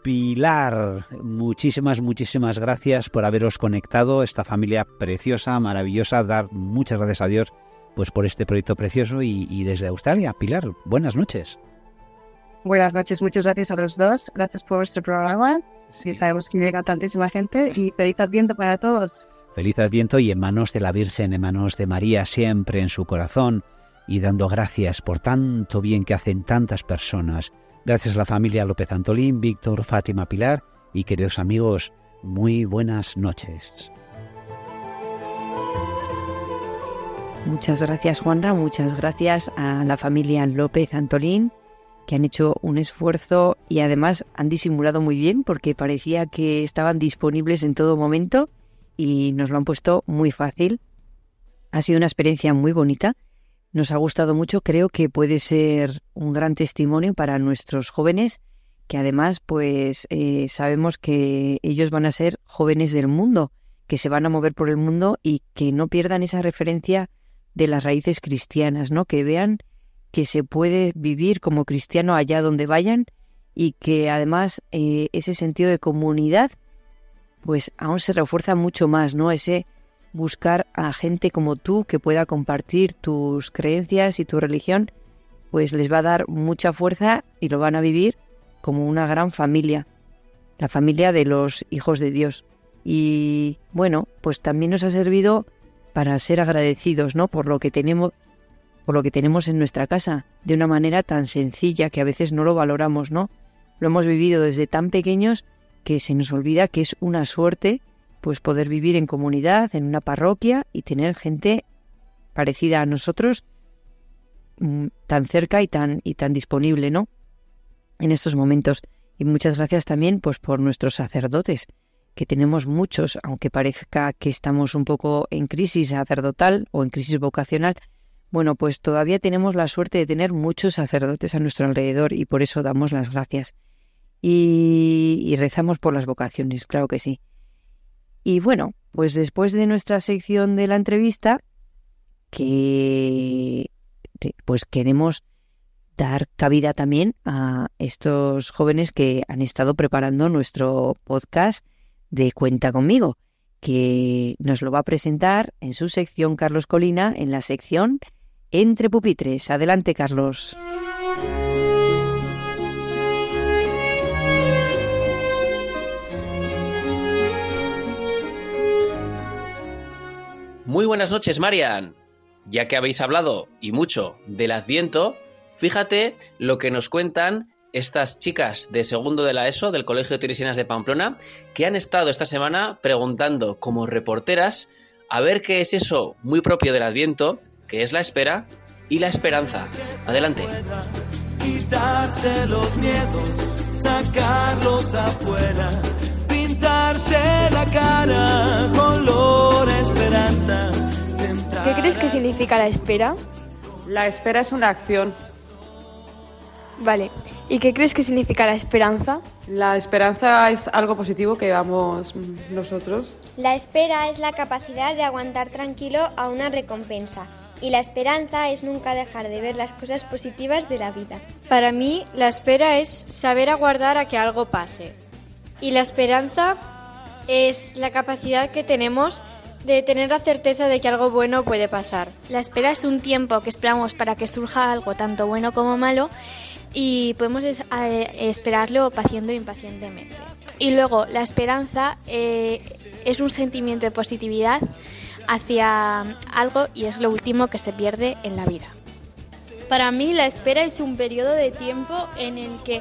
E: Pilar, muchísimas, muchísimas gracias por haberos conectado, esta familia preciosa, maravillosa, dar muchas gracias a Dios pues por este proyecto precioso y, desde Australia. Pilar, buenas noches.
H: Buenas noches, muchas gracias a los dos, gracias por vuestro programa, sí, sabemos que llega tantísima gente y feliz adviento para todos.
E: Feliz adviento y en manos de la Virgen, en manos de María, siempre en su corazón y dando gracias por tanto bien que hacen tantas personas. Gracias a la familia López Antolín, Víctor, Fátima, Pilar y queridos amigos, muy buenas noches.
C: Muchas gracias Juanra, muchas gracias a la familia López Antolín que han hecho un esfuerzo y además han disimulado muy bien porque parecía que estaban disponibles en todo momento y nos lo han puesto muy fácil. Ha sido una experiencia muy bonita nos ha gustado mucho, creo que puede ser un gran testimonio para nuestros jóvenes, que además pues eh, sabemos que ellos van a ser jóvenes del mundo, que se van a mover por el mundo y que no pierdan esa referencia de las raíces cristianas, ¿no? Que vean que se puede vivir como cristiano allá donde vayan y que además eh, ese sentido de comunidad pues aún se refuerza mucho más, ¿no? Ese buscar a gente como tú que pueda compartir tus creencias y tu religión, pues les va a dar mucha fuerza y lo van a vivir como una gran familia, la familia de los hijos de Dios. Y bueno, pues también nos ha servido para ser agradecidos, ¿no? Por lo que tenemos por lo que tenemos en nuestra casa, de una manera tan sencilla que a veces no lo valoramos, ¿no? Lo hemos vivido desde tan pequeños que se nos olvida que es una suerte pues poder vivir en comunidad, en una parroquia y tener gente parecida a nosotros mm, tan cerca y tan y tan disponible, ¿no? En estos momentos y muchas gracias también pues por nuestros sacerdotes, que tenemos muchos, aunque parezca que estamos un poco en crisis sacerdotal o en crisis vocacional, bueno, pues todavía tenemos la suerte de tener muchos sacerdotes a nuestro alrededor y por eso damos las gracias. Y, rezamos por las vocaciones, claro que sí. Y bueno, pues después de nuestra sección de la entrevista, que pues queremos dar cabida también a estos jóvenes que han estado preparando nuestro podcast de Cuenta conmigo, que nos lo va a presentar en su sección Carlos Colina, en la sección Entre Pupitres. Adelante, Carlos.
J: Muy buenas noches, Marian. Ya que habéis hablado, y mucho, del Adviento, fíjate lo que nos cuentan estas chicas de segundo de la ESO del Colegio de Teresianas de Pamplona, que han estado esta semana preguntando como reporteras a ver qué es eso muy propio del Adviento, que es la espera y la esperanza. Adelante.
A: Quitarse los miedos, sacarlos afuera, pintarse la cara color esperanza.
K: ¿Qué crees que significa la espera?
L: La espera es una acción.
K: Vale. ¿Y qué crees que significa la esperanza?
L: La esperanza es algo positivo que damos nosotros.
M: La espera es la capacidad de aguantar tranquilo a una recompensa. Y la esperanza es nunca dejar de ver las cosas positivas de la vida.
K: Para mí, la espera es saber aguardar a que algo pase. Y la esperanza es la capacidad que tenemos de tener la certeza de que algo bueno puede pasar.
N: La espera es un tiempo que esperamos para que surja algo tanto bueno como malo y podemos esperarlo paciendo e impacientemente. Y luego la esperanza eh, es un sentimiento de positividad hacia algo y es lo último que se pierde en la vida.
K: Para mí la espera es un periodo de tiempo en el que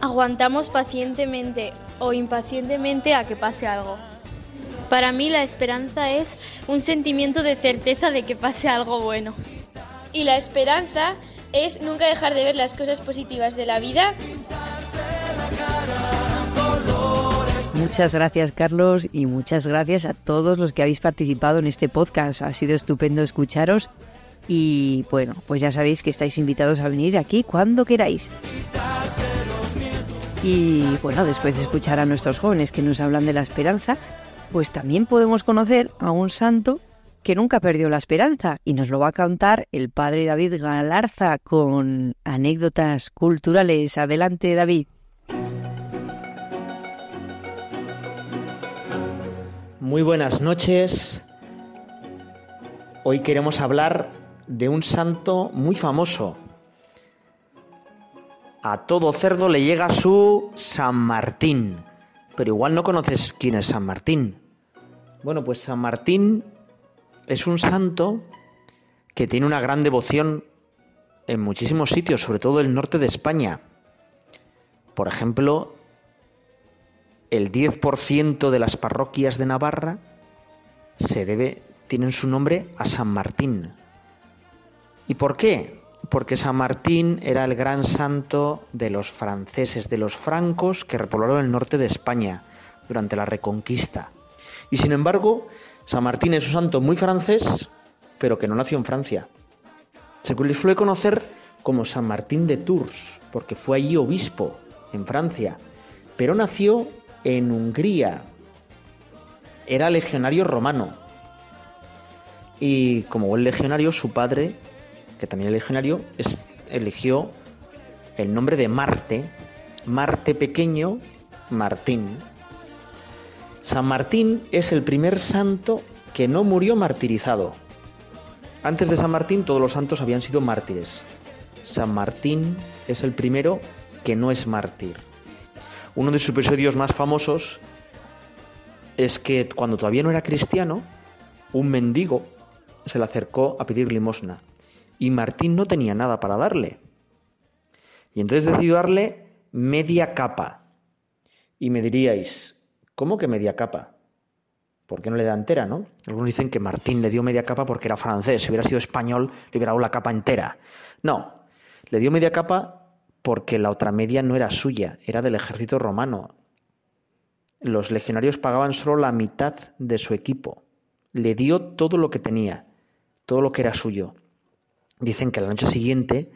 K: aguantamos pacientemente o impacientemente a que pase algo. Para mí la esperanza es un sentimiento de certeza de que pase algo bueno.
O: Y la esperanza es nunca dejar de ver las cosas positivas de la vida.
C: Muchas gracias Carlos y muchas gracias a todos los que habéis participado en este podcast. Ha sido estupendo escucharos y bueno, pues ya sabéis que estáis invitados a venir aquí cuando queráis. Y bueno, después de escuchar a nuestros jóvenes que nos hablan de la esperanza, pues también podemos conocer a un santo que nunca perdió la esperanza y nos lo va a contar el padre David Galarza con anécdotas culturales. Adelante David.
P: Muy buenas noches. Hoy queremos hablar de un santo muy famoso. A todo cerdo le llega su San Martín. Pero igual no conoces quién es San Martín. Bueno, pues San Martín es un santo que tiene una gran devoción en muchísimos sitios, sobre todo el norte de España. Por ejemplo, el 10% de las parroquias de Navarra se debe tienen su nombre a San Martín. ¿Y por qué? Porque San Martín era el gran santo de los franceses, de los francos que repoblaron el norte de España durante la Reconquista. Y sin embargo, San Martín es un santo muy francés, pero que no nació en Francia. Se le suele conocer como San Martín de Tours, porque fue allí obispo, en Francia, pero nació en Hungría. Era legionario romano. Y como buen legionario, su padre, que también es legionario, eligió el nombre de Marte, Marte pequeño, Martín. San Martín es el primer santo que no murió martirizado. Antes de San Martín todos los santos habían sido mártires. San Martín es el primero que no es mártir. Uno de sus episodios más famosos es que cuando todavía no era cristiano, un mendigo se le acercó a pedir limosna y Martín no tenía nada para darle. Y entonces decidió darle media capa. Y me diríais, ¿Cómo que media capa? ¿Por qué no le da entera, no? Algunos dicen que Martín le dio media capa porque era francés. Si hubiera sido español, le hubiera dado la capa entera. No, le dio media capa porque la otra media no era suya, era del ejército romano. Los legionarios pagaban solo la mitad de su equipo. Le dio todo lo que tenía, todo lo que era suyo. Dicen que la noche siguiente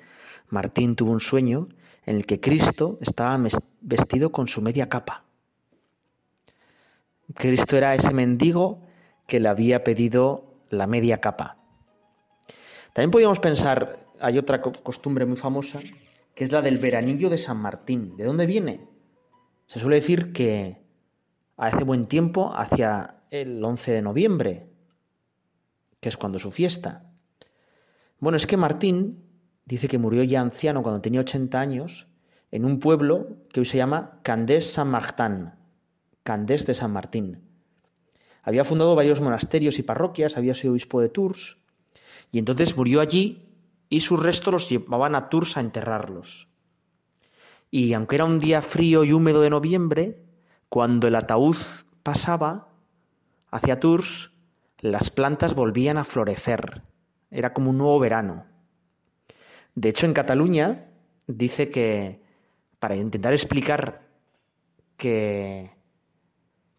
P: Martín tuvo un sueño en el que Cristo estaba vestido con su media capa. Cristo era ese mendigo que le había pedido la media capa. También podríamos pensar, hay otra costumbre muy famosa, que es la del veranillo de San Martín. ¿De dónde viene? Se suele decir que hace buen tiempo, hacia el 11 de noviembre, que es cuando su fiesta. Bueno, es que Martín dice que murió ya anciano cuando tenía 80 años en un pueblo que hoy se llama Candés San Martín, Candés de San Martín. Había fundado varios monasterios y parroquias, había sido obispo de Tours, y entonces murió allí y sus restos los llevaban a Tours a enterrarlos. Y aunque era un día frío y húmedo de noviembre, cuando el ataúd pasaba hacia Tours, las plantas volvían a florecer. Era como un nuevo verano. De hecho, en Cataluña dice que, para intentar explicar que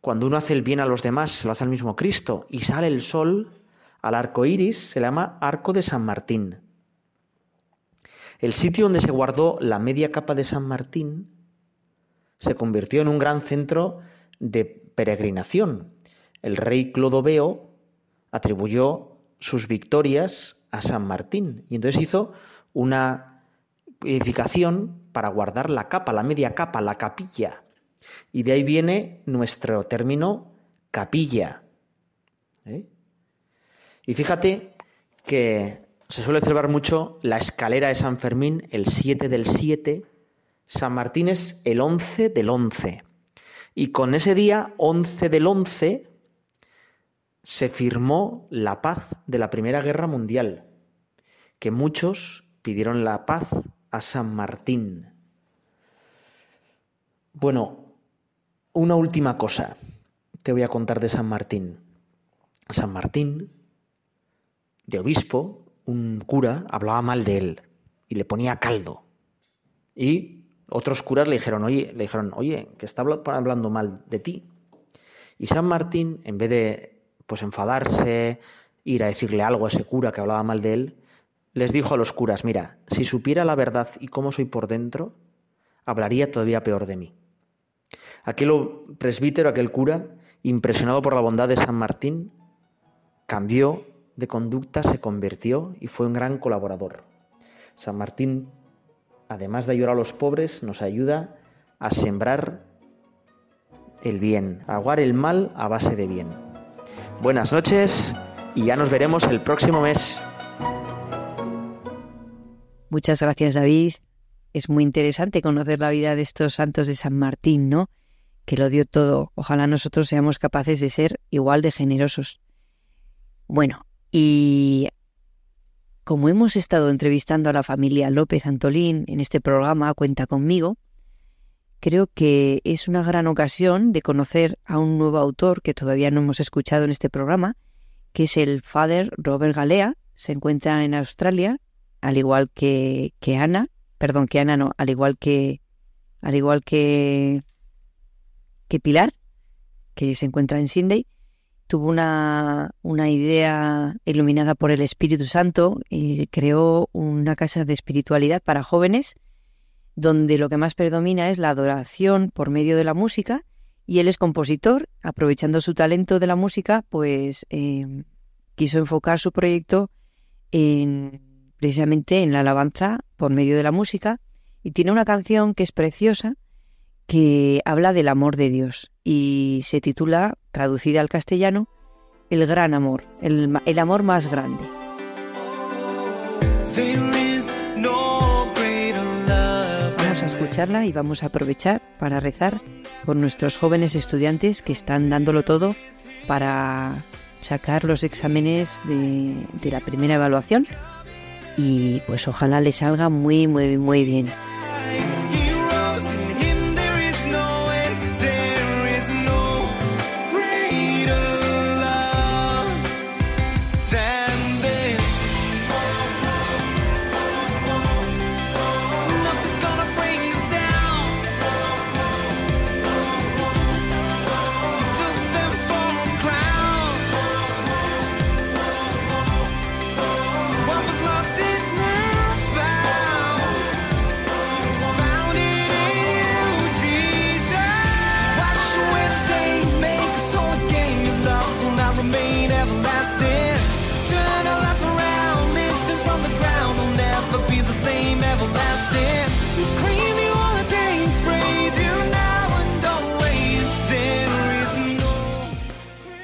P: cuando uno hace el bien a los demás, se lo hace al mismo Cristo y sale el sol, al arco iris se le llama Arco de San Martín. El sitio donde se guardó la media capa de San Martín se convirtió en un gran centro de peregrinación. El rey Clodoveo atribuyó sus victorias a San Martín y entonces hizo una edificación para guardar la capa, la media capa, la capilla. Y de ahí viene nuestro término capilla. ¿eh? Y fíjate que se suele celebrar mucho la escalera de San Fermín el 7 del 7, San Martín es el 11 del 11. Y con ese día, 11 del 11, se firmó la paz de la Primera Guerra Mundial, que muchos pidieron la paz a San Martín. Bueno, una última cosa te voy a contar de San Martín. San Martín, de obispo, un cura, hablaba mal de él y le ponía caldo. Y otros curas le dijeron, oye, le dijeron, oye, que está hablando mal de ti. Y San Martín, en vez de pues enfadarse, ir a decirle algo a ese cura que hablaba mal de él, les dijo a los curas, mira, si supiera la verdad y cómo soy por dentro, hablaría todavía peor de mí. Aquel presbítero, aquel cura, impresionado por la bondad de San Martín, cambió de conducta, se convirtió y fue un gran colaborador. San Martín, además de ayudar a los pobres, nos ayuda a sembrar el bien, a aguar el mal a base de bien. Buenas noches y ya nos veremos el próximo mes.
C: Muchas gracias, David. Es muy interesante conocer la vida de estos santos de San Martín, ¿no? Que lo dio todo. Ojalá nosotros seamos capaces de ser igual de generosos. Bueno, y como hemos estado entrevistando a la familia López Antolín en este programa Cuenta conmigo, creo que es una gran ocasión de conocer a un nuevo autor que todavía no hemos escuchado en este programa, que es el Father Robert Galea. Se encuentra en Australia al igual que, que Ana, perdón, que Ana no, al igual que, al igual que, que Pilar, que se encuentra en Sydney, tuvo una, una idea iluminada por el Espíritu Santo y creó una casa de espiritualidad para jóvenes donde lo que más predomina es la adoración por medio de la música y él es compositor, aprovechando su talento de la música, pues eh, quiso enfocar su proyecto en precisamente en la alabanza por medio de la música y tiene una canción que es preciosa que habla del amor de Dios y se titula, traducida al castellano, El gran amor, el, el amor más grande. Vamos a escucharla y vamos a aprovechar para rezar por nuestros jóvenes estudiantes que están dándolo todo para sacar los exámenes de, de la primera evaluación y pues ojalá le salga muy, muy, muy bien.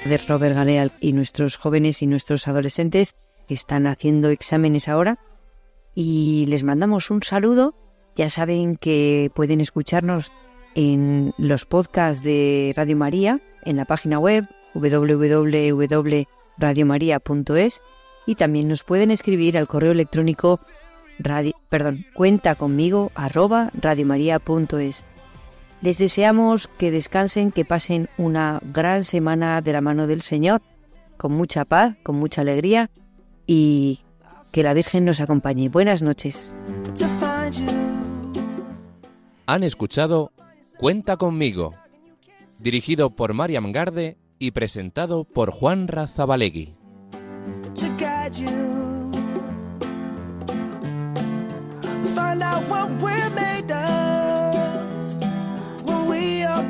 C: De Robert Galea y nuestros jóvenes y nuestros adolescentes que están haciendo exámenes ahora. Y les mandamos un saludo. Ya saben que pueden escucharnos en los podcasts de Radio María, en la página web www.radiomaria.es y también nos pueden escribir al correo electrónico radio, perdón, cuenta conmigo arroba radiomaria.es. Les deseamos que descansen, que pasen una gran semana de la mano del Señor, con mucha paz, con mucha alegría y que la Virgen nos acompañe. Buenas noches.
B: Han escuchado Cuenta conmigo, dirigido por Mariam Garde y presentado por Juan Razabalegui.